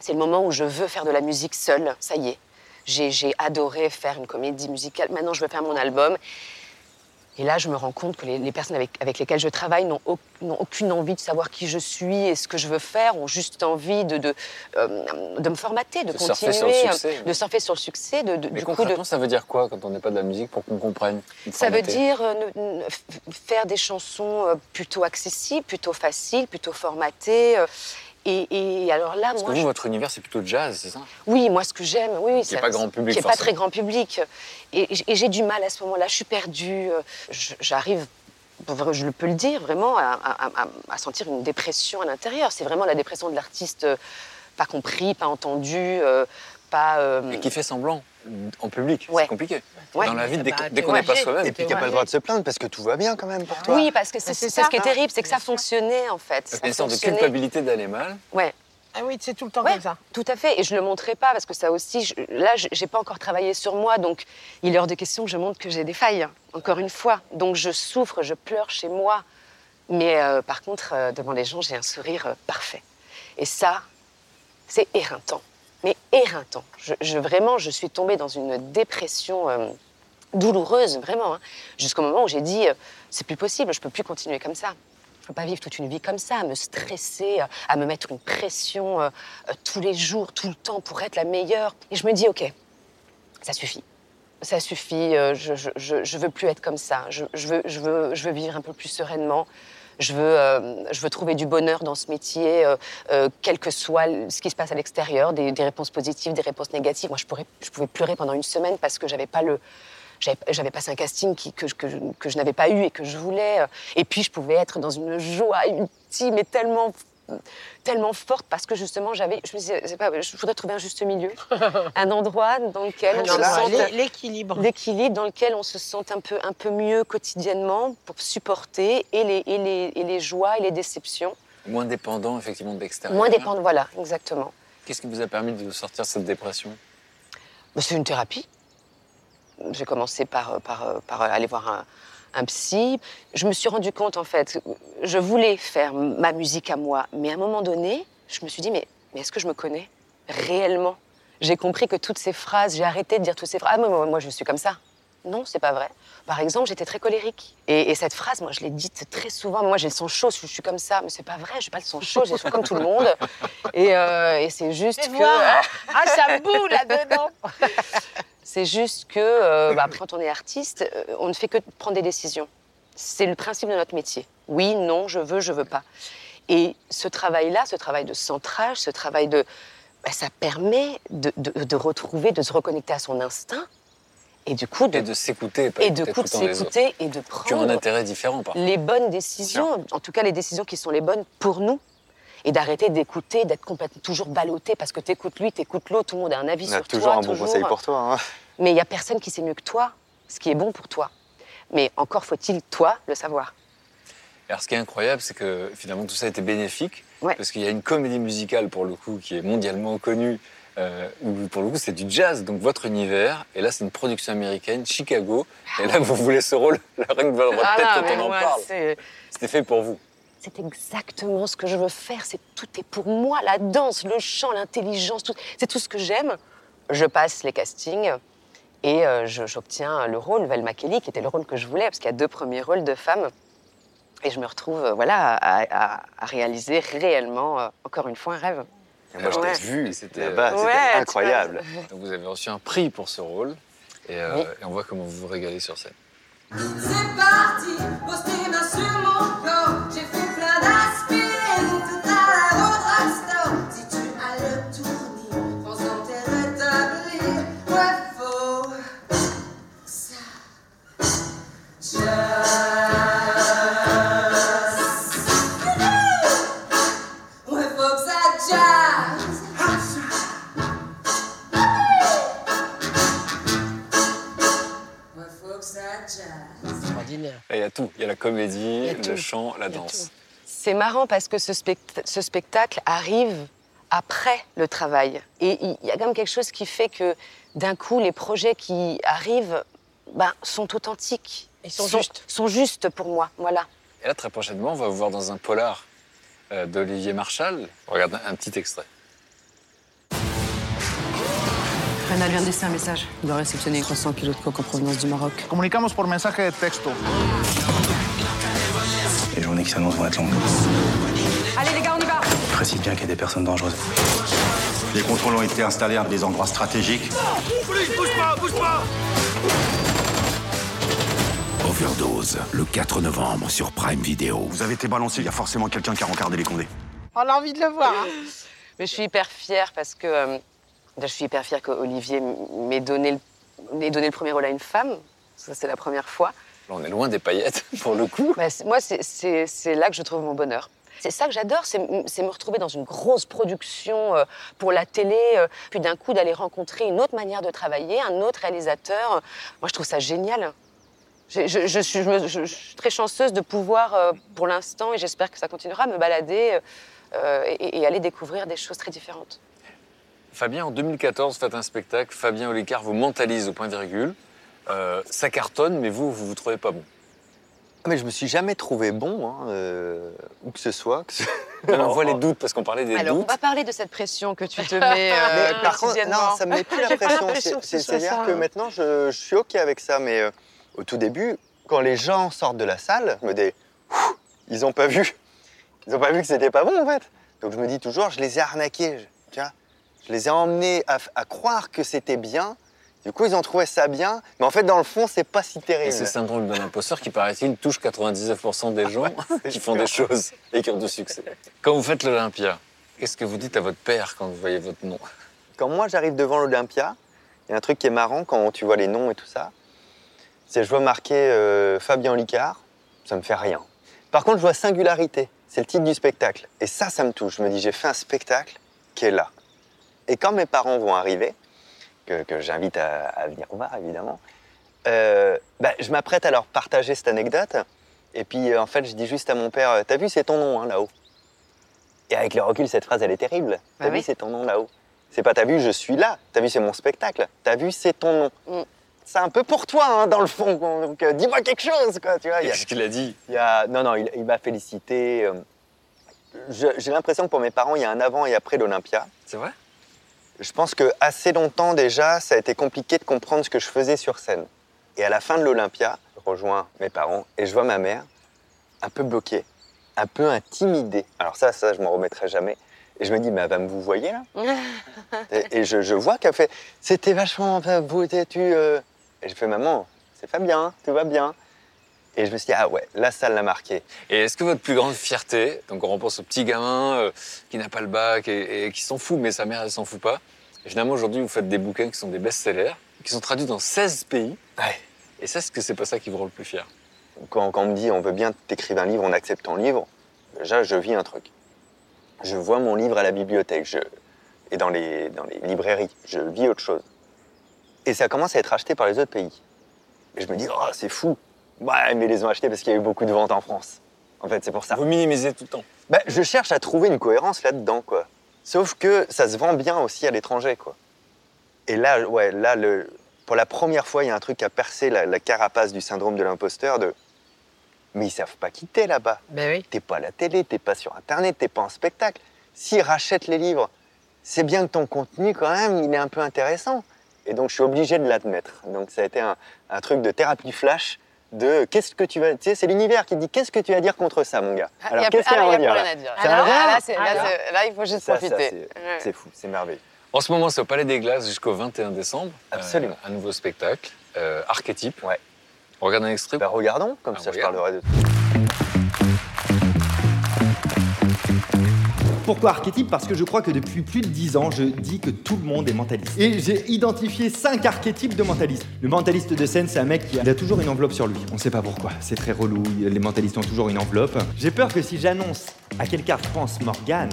C'est le moment où je veux faire de la musique seule. Ça y est. J'ai j'ai adoré faire une comédie musicale. Maintenant, je veux faire mon album. Et là, je me rends compte que les, les personnes avec, avec lesquelles je travaille n'ont au- n'ont aucune envie de savoir qui je suis et ce que je veux faire, ont juste envie de, de, euh, de me formater, de, De surfer continuer, sur le euh, succès. de surfer sur le succès. De, Mais du coup, concrètement, ça veut dire quoi quand on n'est pas de la musique pour qu'on comprenne ça veut dire euh, faire des chansons euh, plutôt accessibles, plutôt faciles, plutôt formatées. Et, et alors là, Parce que moi, vous, je- votre univers, c'est plutôt jazz, c'est ça? Oui, moi, ce que j'aime, oui, oui, Qui est ça- pas grand public, qui pas très grand public. Et, et j'ai du mal à ce moment-là. Je suis perdue. euh, J'arrive, je le peux le dire, vraiment, à, à- à- à sentir une dépression à l'intérieur. C'est vraiment la dépression de l'artiste, euh, pas compris, pas entendu, euh, pas. euh, Et qui fait semblant en public, Ouais. c'est compliqué. Ouais. Dans la vie, dès, Bah, dès qu'on n'est pas soi-même. Et puis qui n'a pas le droit de se plaindre parce que tout va bien quand même pour toi. Oui, parce que c'est c'est c'est ce qui est terrible, c'est que ça fonctionnait en fait. A une sorte de culpabilité d'aller mal. Ouais. Ah oui, c'est tout le temps Ouais, comme ça. Tout à fait. Et je le montrais pas parce que ça aussi, je- là, je- j'ai pas encore travaillé sur moi, donc il est hors de question que je montre que j'ai des failles. Encore une fois. Donc je souffre, je pleure chez moi. Mais euh, par contre, euh, devant les gens, j'ai un sourire euh, parfait. Et ça, c'est éreintant. Mais éreintant. Je, vraiment, je suis tombée dans une dépression euh, douloureuse, vraiment. hein, Jusqu'au moment où j'ai dit, euh, c'est plus possible, je peux plus continuer comme ça. Je peux pas vivre toute une vie comme ça, à me stresser, à me mettre une pression euh, tous les jours, tout le temps pour être la meilleure. Et je me dis, ok, ça suffit. Ça suffit, je, veux plus être comme ça. Je, je, veux, je veux vivre un peu plus sereinement. Je veux, euh, je veux trouver du bonheur dans ce métier, euh, euh, quel que soit ce qui se passe à l'extérieur, des, des réponses positives, des réponses négatives. Moi, je, pourrais, je pouvais pleurer pendant une semaine parce que j'avais pas le, j'avais passé un casting qui- que, que, que je n'avais pas eu et que je voulais. Et puis, je pouvais être dans une joie ultime et tellement, tellement forte parce que justement, j'avais. Je me disais, pas, je voudrais trouver un juste milieu, un endroit dans lequel on se sente l'é- l'équilibre. l'équilibre dans lequel on se sente un peu, un peu mieux quotidiennement pour supporter et les, et les, et les joies et les déceptions. Moins dépendant, effectivement, de l'extérieur. Moins dépendre, voilà, exactement. Qu'est-ce qui vous a permis de sortir de cette dépression? Bah, C'est une thérapie. J'ai commencé par, par, par aller voir un, un psy. Je me suis rendu compte, en fait, je voulais faire ma musique à moi, mais à un moment donné, je me suis dit, mais, mais est-ce que je me connais réellement? J'ai compris que toutes ces phrases, j'ai arrêté de dire toutes ces phrases. Ah, moi, moi, je suis comme ça. Non, c'est pas vrai. Par exemple, j'étais très colérique. Et, et cette phrase, moi, je l'ai dite très souvent. Moi, j'ai le sang chaud, je, je suis comme ça. Mais c'est pas vrai, j'ai pas le sang chaud, j'ai le sang comme tout le monde. Et, euh, et c'est juste que. voir. Ah, ça boue là-dedans. C'est juste que, euh, bah, quand on est artiste, euh, on ne fait que prendre des décisions. C'est le principe de notre métier. Oui, non, je veux, je veux pas. Et ce travail-là, ce travail de centrage, ce travail de. bah, ça permet de, de- de retrouver, de se reconnecter à son instinct. Et du coup, de, Et de s'écouter, et de s'écouter et de Qui ont un prendre intérêt différent, par les bonnes décisions, en tout cas les décisions qui sont les bonnes pour nous. Et d'arrêter d'écouter, d'être complètement toujours ballotté parce que t'écoutes lui, t'écoutes l'autre, tout le monde a un avis On a sur toujours toi. un bon conseil pour toi. hein. Mais il n'y a personne qui sait mieux que toi ce qui est bon pour toi. Mais encore faut-il, toi, le savoir. Alors, ce qui est incroyable, c'est que finalement tout ça a été bénéfique, parce qu'il y a une comédie musicale pour le coup qui est mondialement connue, euh, où pour le coup c'est du jazz, donc votre univers, et là c'est une production américaine, Chicago, et là vous voulez ce rôle, la reine de votre Ah tête non, quand on en parle. c'est- C'était fait pour vous. C'est exactement ce que je veux faire. C'est tout est pour moi. La danse, le chant, l'intelligence, tout- c'est tout ce que j'aime. Je passe les castings et euh, je- j'obtiens le rôle, Velma Kelly, qui était le rôle que je voulais, parce qu'il y a deux premiers rôles de femmes. Et je me retrouve, euh, voilà, à, à- à réaliser réellement, euh, encore une fois, un rêve. Moi, je Ouais. t'ai vu, c'était là-bas, Ouais, incroyable. Donc vous avez reçu un prix pour ce rôle, et, euh, Oui. et on voit comment vous vous régalez sur scène. C'est parti, mains sur mon Là, il y a tout, il y a la comédie, a le chant, la danse. C'est marrant parce que ce, spect- ce spectacle arrive après le travail. Et il y a quand même quelque chose qui fait que d'un coup, les projets qui arrivent ben, sont authentiques. Ils sont justes. Sont justes pour moi, voilà. Et là, très prochainement, on va vous voir dans un polar euh, d'Olivier Marchal. Regarde un, un petit extrait. Renal vient de laisser un message. Il doit réceptionner 300 kilos de coke en provenance du Maroc. Comunicamos por mensaje de texto. Les journées qui s'annoncent vont être longues. Allez les gars, on y va Précise bien qu'il y a des personnes dangereuses. Les contrôles ont été installés à des endroits stratégiques. Bouge pas, bouge pas Overdose, le 4 novembre sur Prime Video. Vous avez été balancé, il y a forcément quelqu'un qui a rencardé les condés. On a envie de le voir. hein. Mais je suis hyper fière parce que. euh, je suis hyper fière qu'Olivier m'ait donné, le- m'ait donné le premier rôle à une femme. Ça, c'est la première fois. On est loin des paillettes, pour le coup. Bah, moi, c'est- là que je trouve mon bonheur. C'est ça que j'adore, c'est me retrouver dans une grosse production euh, pour la télé, euh, puis d'un coup d'aller rencontrer une autre manière de travailler, un autre réalisateur. Moi, je trouve ça génial. Je, je- je suis, je me- je- je suis très chanceuse de pouvoir, euh, pour l'instant, et j'espère que ça continuera, me balader et, et aller découvrir des choses très différentes. Fabien, en 2014, faites un spectacle. Fabien Olicard vous mentalise au point virgule. Euh, ça cartonne, mais vous, vous vous trouvez pas bon. Ah, Mais je me suis jamais trouvé bon, hein, euh, où que ce soit. que ce- on voit les doutes, parce qu'on parlait des Alors, on doutes. va parler de cette pression que tu te mets. euh, Mais par contre, quotidiennement. non, ça me met plus la pression. que C'est-à-dire que hein. maintenant, je, je suis OK avec ça. Mais euh, au tout début, quand les gens sortent de la salle, je me dis, ils ont pas vu. Ils ont pas vu que c'était pas bon, en fait. Donc je me dis toujours, je les ai arnaqués. je- Tu vois je les ai emmenés à, à croire que c'était bien. Du coup, ils ont trouvé ça bien. Mais en fait, dans le fond, c'est pas si Et terrible. ce syndrome de l'imposteur qui, paraît-il, touche 99% des gens qui font des choses et qui ont du succès. Quand vous faites l'Olympia, qu'est-ce que vous dites à votre père quand vous voyez votre nom? Quand moi j'arrive devant l'Olympia, il y a un truc qui est marrant quand tu vois les noms et tout ça. C'est je vois marqué euh, Fabien Licard, ça me fait rien. Par contre, je vois Singularité, c'est le titre du spectacle. Et ça, ça me touche. Je me dis, j'ai fait un spectacle qui est là. Et quand mes parents vont arriver, que, que j'invite à, à venir voir évidemment, euh, bah, je m'apprête à leur partager cette anecdote. Et puis euh, en fait, je dis juste à mon père, euh, t'as vu, c'est ton nom hein, là-haut. Et avec le recul, cette phrase, elle est terrible. T'as Ah vu, oui. c'est ton nom là-haut. C'est pas t'as vu, je suis là. T'as vu, c'est mon spectacle. T'as vu, c'est ton nom. Mm. C'est un peu pour toi, hein, dans le fond. quoi. Donc, euh, dis-moi quelque chose, quoi. Tu vois, il y a- Qu'est-ce qu'il a dit? Il y a... Non, non, il, il m'a félicité. euh. Je- J'ai l'impression que pour mes parents, il y a un avant et après l'Olympia. C'est vrai? Je pense que assez longtemps déjà, ça a été compliqué de comprendre ce que je faisais sur scène. Et à la fin de l'Olympia, je rejoins mes parents et je vois ma mère un peu bloquée, un peu intimidée. Alors ça, ça, je m'en remettrai jamais. Et je me dis, mais elle va me vous voyez là Et, et je, je vois qu'elle fait, c'était vachement, vous étais-tu euh Et je fais, maman, c'est Fabien, tout va bien. Et je me suis dit, ah ouais, là, ça l'a marqué. Et est-ce que votre plus grande fierté, donc on repense au petit gamin euh, qui n'a pas le bac et, et qui s'en fout, mais sa mère, elle s'en fout pas. Et finalement, aujourd'hui, vous faites des bouquins qui sont des best-sellers, qui sont traduits dans 16 pays. Et ça, est-ce que c'est pas ça qui vous rend le plus fier? Quand, quand on me dit on veut bien t'écrire un livre, on accepte ton livre, déjà je vis un truc. Je vois mon livre à la bibliothèque je, et dans les, dans les librairies. Je vis autre chose. Et ça commence à être acheté par les autres pays. Et je me dis, oh, c'est fou. Ouais, mais ils les ont achetés parce qu'il y a eu beaucoup de ventes en France. En fait, c'est pour ça. Vous minimisez tout le temps. Bah, je cherche à trouver une cohérence là-dedans, quoi. Sauf que ça se vend bien aussi à l'étranger, quoi. Et là, ouais, là, le, pour la première fois, il y a un truc qui a percé la, la carapace du syndrome de l'imposteur de. Mais ils savent pas quitter là-bas. Ben oui. T'es pas à la télé, t'es pas sur Internet, t'es pas en spectacle. S'ils rachètent les livres, c'est bien que ton contenu, quand même, il est un peu intéressant. Et donc, je suis obligé de l'admettre. Donc, ça a été un, un truc de thérapie flash de qu'est-ce que tu vas. Tu sais, c'est l'univers qui te dit qu'est-ce que tu vas dire contre ça, mon gars. Ah, y a plus- qu'est-ce qu'il y a ah, à dire. Ah, là, Alors il faut juste Ça, profiter. c'est- Ouais. Fou, c'est merveilleux. En ce moment, c'est au Palais des Glaces jusqu'au 21 décembre. Absolument. Euh, un nouveau spectacle, euh, Archétype. Ouais. On regarde un extrait Bah, regardons, comme Ah, ça je parlerai de Pourquoi archétype Parce que je crois que depuis plus de 10 ans, je dis que tout le monde est mentaliste. Et j'ai identifié 5 archétypes de mentalistes. Le mentaliste de scène, c'est un mec qui a, toujours une enveloppe sur lui. On sait pas pourquoi. C'est très relou. Les mentalistes ont toujours une enveloppe. J'ai peur que si j'annonce à quelqu'un France Morgane,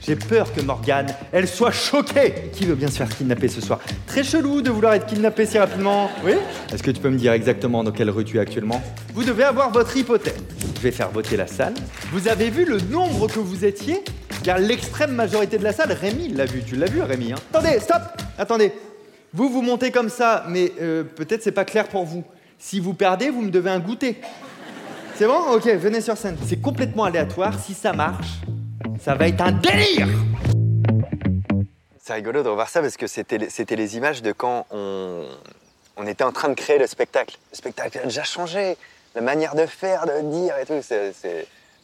j'ai peur que Morgane, elle soit choquée. Qui veut bien se faire kidnapper ce soir Très chelou de vouloir être kidnappé si rapidement. Oui Est-ce que tu peux me dire exactement dans quelle rue tu es actuellement Vous devez avoir votre hypothèse. Je vais faire voter la salle. Vous avez vu le nombre que vous étiez Car l'extrême majorité de la salle, Rémi l'a vu. Tu l'as vu, Rémi hein Attendez, stop Attendez. Vous, vous montez comme ça, mais euh, peut-être c'est pas clair pour vous. Si vous perdez, vous me devez un goûter. C'est bon? Ok, venez sur scène. C'est complètement aléatoire. Si ça marche, ça va être un délire C'est rigolo de revoir ça parce que c'était les- images de quand on, on était en train de créer le spectacle. Le spectacle a déjà changé. La manière de faire, de dire et tout. c'est-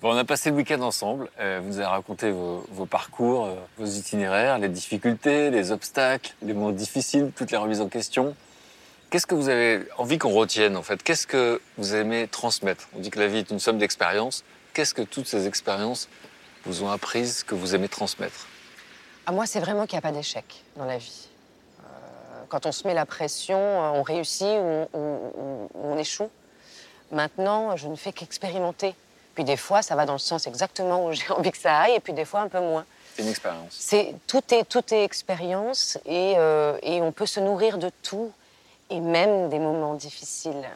On a passé le week-end ensemble. Euh, vous nous avez raconté vos, parcours, euh, vos itinéraires, les difficultés, les obstacles, les moments difficiles, toutes les remises en question. Qu'est-ce que vous avez envie qu'on retienne en fait? Qu'est-ce que vous aimez transmettre? On dit que la vie est une somme d'expériences. Qu'est-ce que toutes ces expériences vous ont apprises, que vous aimez transmettre? Ah, moi, c'est vraiment qu'il n'y a pas d'échec dans la vie. Euh, quand on se met la pression, on réussit ou on échoue. Maintenant, je ne fais qu'expérimenter. Puis des fois, ça va dans le sens exactement où j'ai envie que ça aille, et puis des fois un peu moins. C'est une expérience. C'est tout est tout est expérience et, euh, et on peut se nourrir de tout et même des moments difficiles.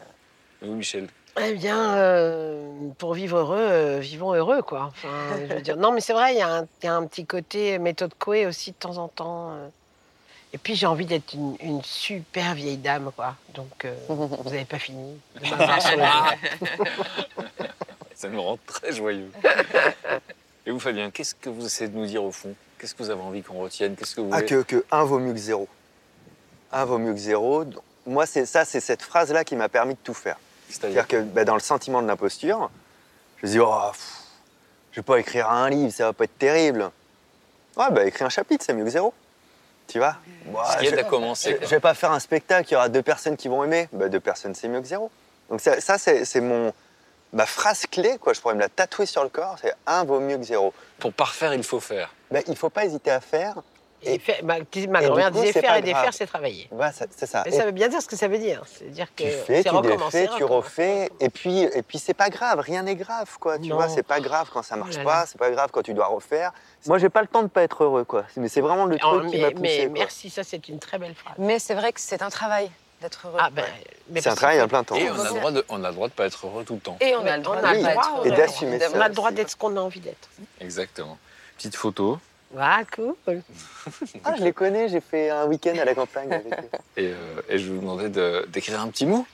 Et vous, Michel? Eh bien, euh, pour vivre heureux, euh, vivons heureux, quoi. Enfin, je veux dire, non, mais c'est vrai, il y, a un- il y a un petit côté méthode Coué aussi de temps en temps. Et puis, j'ai envie d'être une, une super vieille dame, quoi. Donc, euh, vous n'avez pas fini Ça nous rend très joyeux. Et vous, Fabien, qu'est-ce que vous essayez de nous dire au fond? Qu'est-ce que vous avez envie qu'on retienne? Qu'est-ce que vous Ah, voulez que, que un vaut mieux que zéro. Un vaut mieux que zéro. Moi, c'est ça, c'est cette phrase-là qui m'a permis de tout faire. C'est-à-dire que bah, dans le sentiment de l'imposture, je me dis, oh, pff, je vais pas écrire un livre, ça va pas être terrible. Ouais, bah écrire un chapitre, c'est mieux que zéro. Tu vois? Ce qui je, à commencer, Je, quoi. je vais pas faire un spectacle, il y aura deux personnes qui vont aimer. Bah, deux personnes, c'est mieux que zéro. Donc ça, c'est mon ma phrase clé, quoi. Je pourrais me la tatouer sur le corps. C'est un vaut mieux que zéro. Pour parfaire, il faut faire. Bah, il faut pas hésiter à faire. Et faire- ma, ma et grand-mère disait c'est faire et défaire, grave. c'est travailler. Ça- c'est ça. Mais Et ça veut bien dire ce que ça veut dire. C'est-à-dire que tu fais, c'est tu défais, tu refais, et puis, et puis c'est pas grave, rien n'est grave, quoi. Tu Non. vois, c'est pas grave quand ça marche Oh là pas, c'est pas grave quand tu dois refaire. Moi, j'ai pas le temps de pas être heureux, quoi. Mais c'est vraiment le truc qui mais, m'a mais poussé. quoi. merci, ça c'est une très belle phrase. Mais c'est vrai que c'est un travail d'être heureux. Ah ben, mais C'est un travail à plein temps. Et on a, le droit de, on a le droit de pas être heureux tout le temps. Et on a le droit on de a pas le être droit, heureux. Et d'assumer On a le droit d'être ce qu'on a envie d'être. Exactement. Petite photo. Ah, cool. Ah, je les connais, j'ai fait un week-end à la campagne avec eux. Et, euh, et je vais vous demander de- d'écrire un petit mot.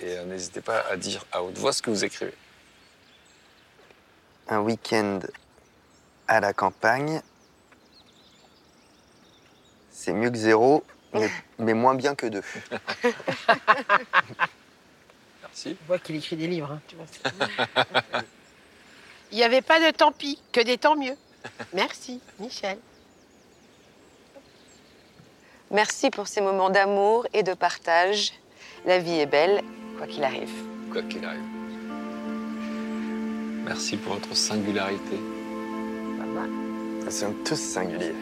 Et euh, n'hésitez pas à dire à haute voix ce que vous écrivez. Un week-end à la campagne, c'est mieux que zéro, mais, mais moins bien que deux. Merci. On voit qu'il écrit des livres. hein, tu vois, c'est- Il n'y avait pas de tant pis, que des tant mieux. Merci, Michel. Merci pour ces moments d'amour et de partage. La vie est belle, quoi qu'il arrive. Quoi qu'il arrive. Merci pour votre singularité. Nous sommes tous singuliers.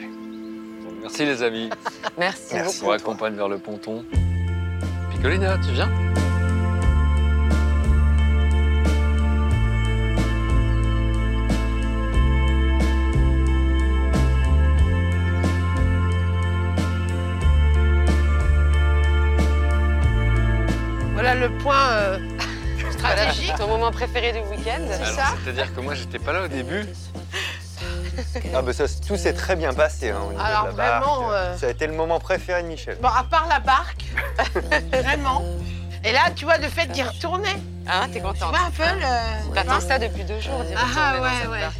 Merci les amis. Merci, On beaucoup. vous accompagne vers le ponton. Picolina, tu viens? Voilà le point euh, stratégique. Ton moment préféré du week-end. Alors, C'est-à-dire que moi, j'étais pas là au début. Ah bah ça, tout s'est très bien passé hein, au niveau Alors, de la barque. vraiment, euh, Ça a été le moment préféré de Michel. Bon, à part la barque, vraiment. Et là, tu vois, le fait d'y retourner. Hein, t'es contente Tu vois un peu le. T'attends ça depuis deux jours, d'y Ah, retourner dans ouais, cette ouais. barque.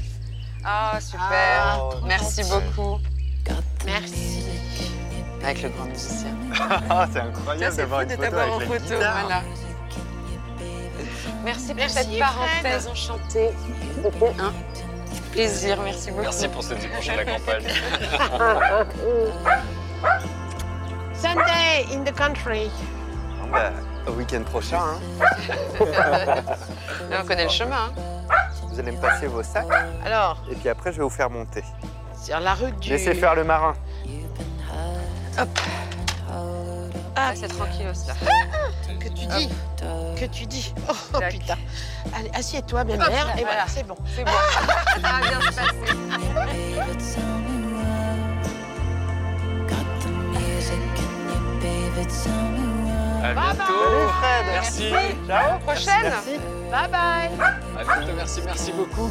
Ah, super. Ah, Merci beaucoup. Merci. Avec le grand musicien. Ah, c'est Ça, incroyable c'est d'avoir fou une de photo t'avoir en avec la photo. guitare. Voilà. Merci pour Merci, cette Fred. parenthèse enchantée. C'était un plaisir. Merci beaucoup. Merci pour ce dimanche à la campagne. Sunday in the country. Bah, au week-end prochain, hein, Là, on connaît le chemin. hein. vous allez me passer vos sacs. Alors, Et puis après, je vais vous faire monter. sur la route du. Laissez faire le marin. Ah, c'est tranquillos là. Que tu dis Que tu dis Oh, oh, putain. Allez, assieds-toi, bien Hop mère. Et voilà, c'est bon. C'est bon. Ça va bien se passer. À Bye bientôt. Fred. Merci. Ciao. Prochaine. Merci. Bye bye. À bientôt. Merci. Merci beaucoup.